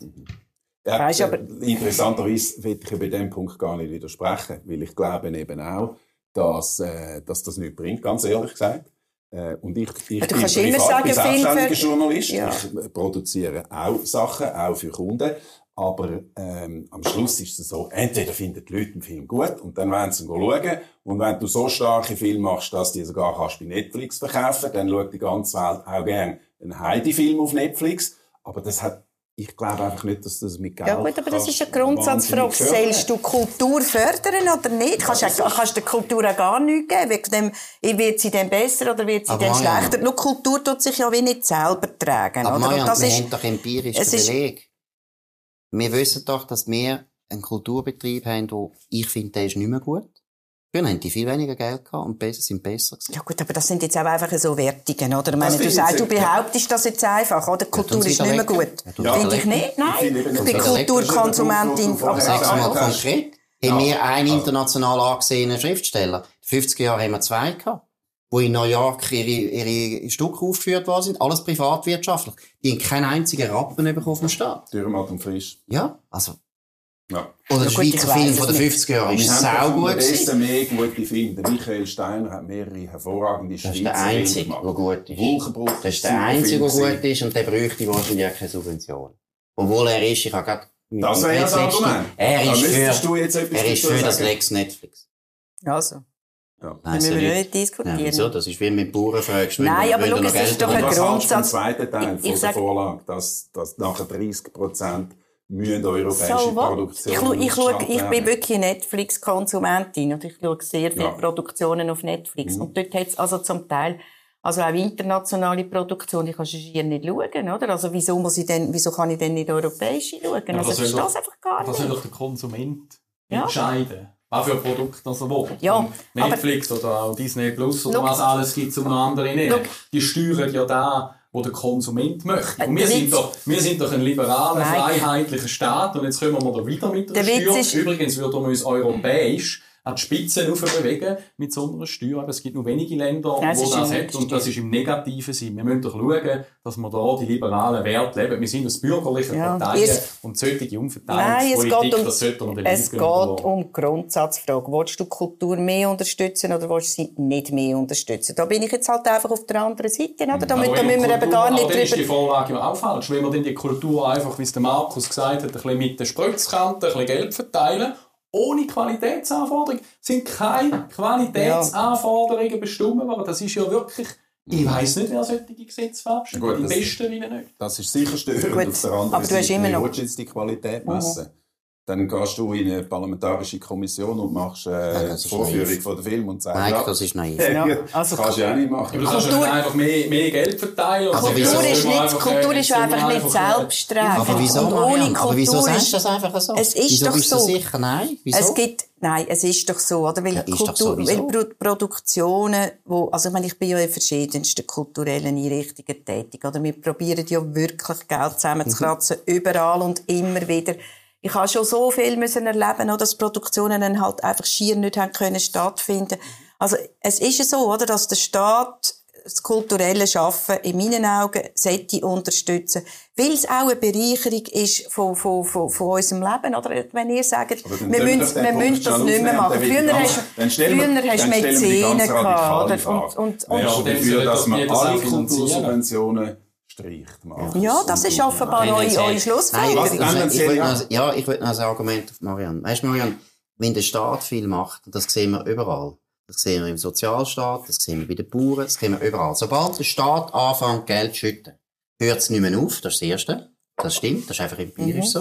Ja, Weißt aber- äh, interessanterweise will ich bei dem Punkt gar nicht widersprechen, weil ich glaube eben auch, dass, äh, dass das nichts bringt, ganz ehrlich gesagt. Äh, und ich, ich du bin privat, sagen, bin selbstständiger Journalist, Ja. ich produziere auch Sachen, auch für Kunden, aber ähm, am Schluss ist es so, entweder finden die Leute den Film gut und dann wollen sie ihn schauen und wenn du so starke Filme machst, dass du die sogar kannst bei Netflix verkaufen dann schaut die ganze Welt auch gerne einen Heidi-Film auf Netflix, aber das hat ich glaube einfach nicht, dass das mit Geld Ja gut, aber das ist eine Grundsatzfrage. Sollst du Kultur fördern oder nicht? Kannst du kannst der Kultur auch gar nichts geben? Wegen dem, wird sie dann besser oder wird sie Aber dann schlechter? Nur Kultur tut sich ja wie nicht selber tragen. Aber oder? Marianne, das wir ist, haben doch empirisch es den ist- Beleg. Wir wissen doch, dass wir einen Kulturbetrieb haben, wo ich finde, der ist nicht mehr gut. Früher haben die viel weniger Geld gehabt und besser, sind besser gewesen. ja gut, aber das sind jetzt auch einfach so Wertungen, oder? Ich meine, du sagst, du behauptest das jetzt einfach, oder? Kultur tun's ist nicht mehr gut. Ja, Finde ich nicht, nein. Ich bin. Kulturkonsumentin. Aber- Sag's vorher mal konkret. Haben wir einen international angesehenen Schriftsteller? In den 50er Jahren haben wir zwei gehabt, wo in New York ihre, ihre Stücke aufgeführt worden sind. Alles privatwirtschaftlich. Die haben keinen einzigen Rappen bekommen auf dem Staat. Dürrematt und frisch. Ja, also. Ja. Oder der gut, ich Schweizer Film von den nicht. 50er Jahren ist Wir haben sau doch gut am gewesen. besten mehr gute Filme. Der Michael Steiner hat mehrere hervorragende Das ist Schweizer der Filme Einzige, gemacht. der gut ist. Wolkenbruch Das ist der Einzige, der Film gut ist und der bräuchte wahrscheinlich auch keine Subvention. Obwohl er ist, ich habe gerade Das wäre das letzten- Argument. Er ist für, du jetzt etwas er ist für das. Lex Netflix. Also, Ja. Nein, müssen wir nicht diskutieren. Ja, wieso? Das ist wie mit Bauern fragst. wenn Nein, aber schau, es ist doch ein was bekommst. hältst du vom Grundsatz- zweiten Teil Ich- von ich der sag- Vorlage, dass, dass nachher 30 Prozent müssen europäische So? Produktionen Ich, ich, schau- ausgestrahlt ich bin wirklich Netflix-Konsumentin und ich schaue sehr viele Ja. Produktionen auf Netflix. Mhm. Und dort hat es also zum Teil also auch internationale Produktionen, die kannst du schier nicht schauen, oder? Also wieso muss ich denn, wieso kann ich denn nicht europäische schauen? Ja, also das das ist das einfach gar Das soll nicht. doch der Konsument Ja. entscheiden. Was für ein Produkt das er will. Ja, Und Netflix oder auch Disney Plus oder Schau. was alles gibt zum anderen nehmen. Schau. Die steuern ja da, wo der Konsument möchte. Und Äh, wir der sind, doch, wir sind doch ein liberaler, freiheitlicher Staat und jetzt kommen wir da wieder mit der, Der Steuer. Übrigens würden wir uns europäisch an die Spitze bewegen mit so einer Steuer. Aber es gibt nur wenige Länder, Nein, wo das hat. Und das ist im negativen Sinn. Wir müssen doch schauen, dass wir da die liberalen Werte leben. Wir sind aus bürgerlichen Ja, Parteien es- und solche Nein, es Umverteilungspolitik, geht um, es geht um die Grundsatzfrage. Willst du Kultur mehr unterstützen oder willst du sie nicht mehr unterstützen? Da bin ich jetzt halt einfach auf der anderen Seite, oder? Da, mü- da müssen wir eben gar aber nicht dann ist die drüber... Vorlage ja auch falsch. Wenn wir dann die Kultur einfach, wie es der Markus gesagt hat, ein bisschen mit den Spritzkanten, ein bisschen Geld verteilen, ohne Qualitätsanforderungen, sind keine Qualitätsanforderungen bestimmt worden. Das ist ja wirklich, ich weiss nicht, wer solche Gesetze verabschiedet. Gut, Die Besten will nicht. Das ist sicher störend. Gut, Auf der anderen aber du hast Seite, immer wie noch- Mhm. willst du jetzt die Qualität messen? Dann gehst du in eine parlamentarische Kommission und machst äh, die ist Vorführung naiv. von dem Film und sagst, Mike, ja, das ist naiv. (laughs) ja, also- das kannst du ja auch nicht machen. Aber du kannst ja Kultur- nicht einfach mehr, mehr Geld verteilen. Aber wieso- das Kultur ist, nicht, einfach, äh, Kultur ist jetzt einfach nicht äh, selbsttragend. Aber wieso, Und ohne? Aber wieso Kultur sagst ist- du das einfach so? Es ist wieso doch bist so. du sicher? Nein, wieso? Es gibt, nein, es ist doch so, oder? Weil Ja, ist doch Kultur, weil Pro Produktionen, wo, also ich meine, ich bin ja in verschiedensten kulturellen Einrichtungen tätig, oder? Wir probieren ja wirklich Geld zusammenzukratzen, Mhm. überall und immer wieder. Ich habe schon so viel müssen erleben, oder, dass Produktionen dann halt einfach schier nicht haben können stattfinden. Also, es ist ja so, oder, dass der Staat das kulturelle Schaffen in meinen Augen sollte unterstützen, weil es auch eine Bereicherung ist von, von, von, von unserem Leben, oder? Wenn ihr sagt, wir müssen, wir müssen das nicht mehr machen. Früher hast, früher du radikale gehabt, oder? Und, und, und, du dann dafür, dass man alle. Kultursubventionen streicht? Markus? ja, das ist offenbar eure, eure ich, Schlussfolgerung. Also, ich, ja. noch, ja, ich will noch ein Argument auf Marianne. Weißt du, Marianne, wenn der Staat viel macht, und das sehen wir überall. Das sehen wir im Sozialstaat, das sehen wir bei den Bauern, das sehen wir überall. Sobald der Staat anfängt, Geld zu schütten, hört es nicht mehr auf. Das ist das Erste. Das stimmt. Das ist einfach empirisch so.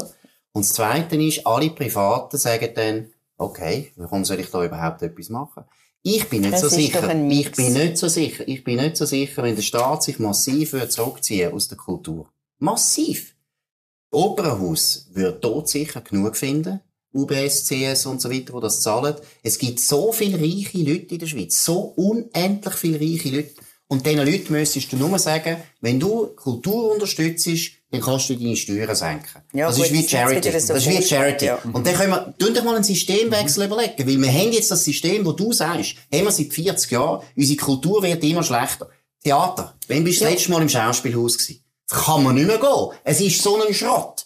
Und das Zweite ist, alle Privaten sagen dann, okay, warum soll ich da überhaupt etwas machen? Ich bin nicht Es so sicher. Ich bin nicht so sicher. Ich bin nicht so sicher, wenn der Staat sich massiv zurückziehen aus der Kultur. Massiv. Opernhaus würde dort sicher genug finden. UBS, CS und so weiter, die das zahlen. Es gibt so viele reiche Leute in der Schweiz. So unendlich viele reiche Leute. Und diesen Leuten müsstest du nur sagen, wenn du Kultur unterstützt, dann kannst du deine Steuern senken. Ja, das gut, ist wie das Charity. wieder so das ist wie Charity. ja. Und dann können wir, tun doch mal einen Systemwechsel überlegen. Weil wir haben jetzt das System, wo du sagst, haben wir seit 40 Jahren, unsere Kultur wird immer schlechter. Theater. Wann bist du das letzte Mal im Schauspielhaus gewesen? Das kann man nicht mehr gehen. Es ist so ein Schrott.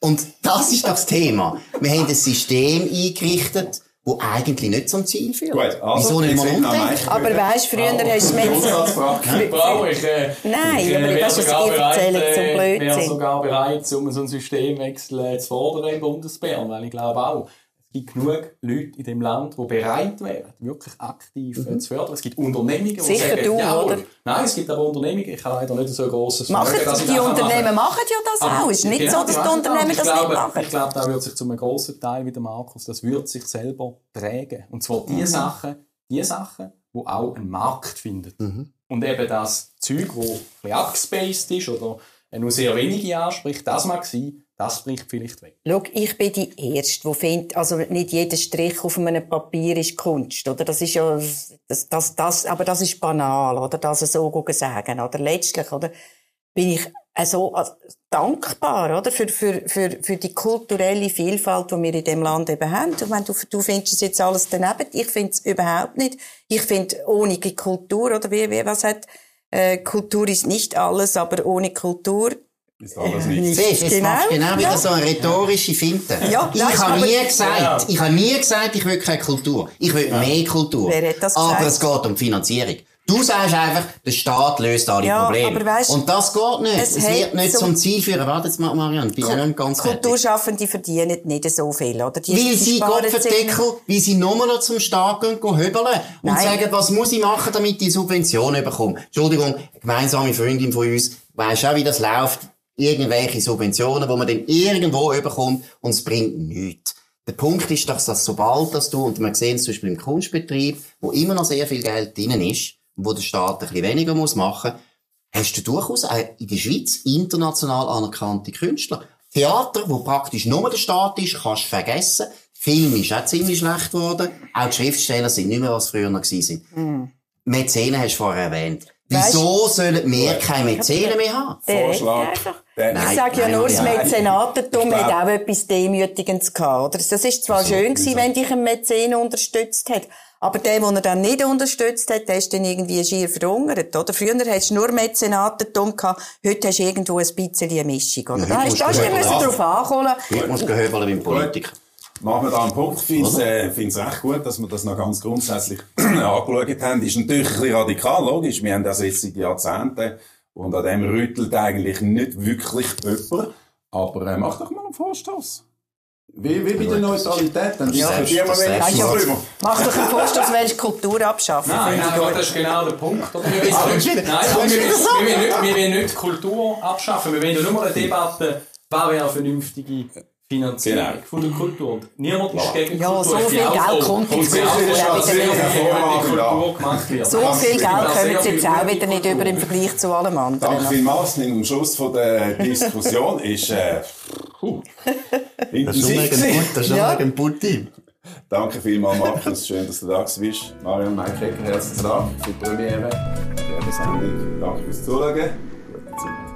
Und das ist das Thema. Wir haben ein System eingerichtet, wo eigentlich nicht zum Ziel führt. Gut, also, Wieso nicht mal wir sind am umdenken? Aber weißt, früher hast du. Bravo, ich, äh, Nein, ich, äh, aber das ist bereit, Erzählung zum äh, Blödsinn. wäre sogar bereit, um so einen Systemwechsel äh, zu fordern im Bundesbären, weil ich glaube auch, es gibt genug Leute in dem Land, die bereit wären, wirklich aktiv äh, zu fördern. Es gibt Unternehmungen, die Sicher sagen, du, jawohl. oder? Nein, es gibt aber Unternehmungen, ich habe leider nicht so ein grosses Machen dass die das Unternehmen machen machen ja das aber auch. Es ist nicht genau, so, dass die Unternehmen das glaube, nicht machen. Ich glaube, da wird sich zu einem grossen Teil, wie der Markus, das wird sich selber tragen. Und zwar die Mhm. Sachen, die Sachen, wo auch einen Markt finden. Mhm. Und eben das Zeug, wo ein abgespaced ist oder nur sehr wenige anspricht, das mag sein, das bricht vielleicht weg. Schau, ich bin die Erste, die findet, also nicht jeder Strich auf einem Papier ist Kunst, oder? Das ist ja, das, das, das, aber das ist banal, oder? Das so sagen, oder? Letztlich, oder? Bin ich so also, dankbar, oder? Für, für, für, für die kulturelle Vielfalt, die wir in dem Land eben haben. Ich meine, du, du findest es jetzt alles daneben. Ich finde es überhaupt nicht. Ich finde, ohne die Kultur, oder wie, wie, was hat, äh, Kultur ist nicht alles, aber ohne Kultur Ist alles nicht. nicht. Siehst, jetzt Genau. machst du genau wieder Ja. so eine rhetorische Finte. Ja, ich nein, habe aber- nie gesagt, ich habe nie gesagt, ich will keine Kultur. Ich will mehr Kultur. Wer hat das aber gesagt? es geht um Finanzierung. Du sagst einfach, der Staat löst alle Ja, Probleme. aber weisst, Und das geht nicht. es Es, wird nicht zum- zum Ziel führen. Warte jetzt mal, Marianne, bin ich nicht ganz. Kulturschaffende verdienen nicht so viel, oder? Die, Weil sie Kopfendeckel, weil sie nur noch zum Staat gehen, gehen höbeln und Nein. sagen, was muss ich machen, damit ich die Subventionen bekomme. Entschuldigung, eine gemeinsame Freundin von uns, weiss auch, wie das läuft. Irgendwelche Subventionen, wo man dann irgendwo bekommt und es bringt nichts. Der Punkt ist, dass das sobald dass du, und wir sehen es zum Beispiel im Kunstbetrieb, wo immer noch sehr viel Geld drin ist, und wo der Staat ein bisschen weniger muss machen, hast du durchaus auch in der Schweiz international anerkannte Künstler. Theater, wo praktisch nur der Staat ist, kannst du vergessen. Film ist auch ziemlich schlecht geworden. Auch die Schriftsteller sind nicht mehr, was früher noch gewesen sind. Mäzenen hast du vorher erwähnt. Wieso sollen wir keine Mäzenen mehr haben? Vorschlag. einfach. Der- Ich Nein, sage ja nein, nur, das nein. Mäzenatentum hat auch etwas Demütigendes gehabt. Oder? Das ist zwar Wieso? schön gewesen, wenn dich ein Mäzen unterstützt hat. Aber der, den er dann nicht unterstützt hat, der ist dann irgendwie schier verhungert, oder? Früher hast du nur Mäzenatentum gehabt, heute hast du irgendwo ein bisschen eine Mischung, oder? Ja, Da hast da musst hast du du drauf ankommen. Heute muss gehöbeln beim Politiker. Machen wir da einen Punkt. Ich finde es äh, recht gut, dass wir das noch ganz grundsätzlich (clears throat) angeschaut haben. Ist natürlich ein bisschen radikal, logisch. Wir haben das jetzt seit Jahrzehnten und an dem rüttelt eigentlich nicht wirklich jemand. Aber äh, mach doch mal einen Vorstoß. Wie, wie bei der Neutralität. Dann Ja, das wenigstens sagst du. drüber. Mach doch einen Vorstoß, willst Kultur abschaffen. Nein, nein, aber gut. das ist genau der Punkt. Oder? Wir wollen Ah, nein, das aber wir, wollen- wir, nicht, wir wollen nicht Kultur abschaffen. Wir wollen ja nur eine Debatte, was wäre eine vernünftige Finanzierung Genau. von der Kultur. Und niemand ist gegen Ja, Kultur. so viel auch Geld kommt jetzt sehr wieder sehr wird. So viel Geld kommen sehr sie jetzt auch wieder nicht über im Vergleich zu allem anderen. Danke vielmals. Am Schluss von der Diskussion ist äh, intensiv das ist Ja. ein Putin. Danke vielmals, Markus. Schön, dass du da bist. Marion Mike Hecker, herzlichen Dank für die Premiere. Danke fürs Zuschauen. Gute Zeit.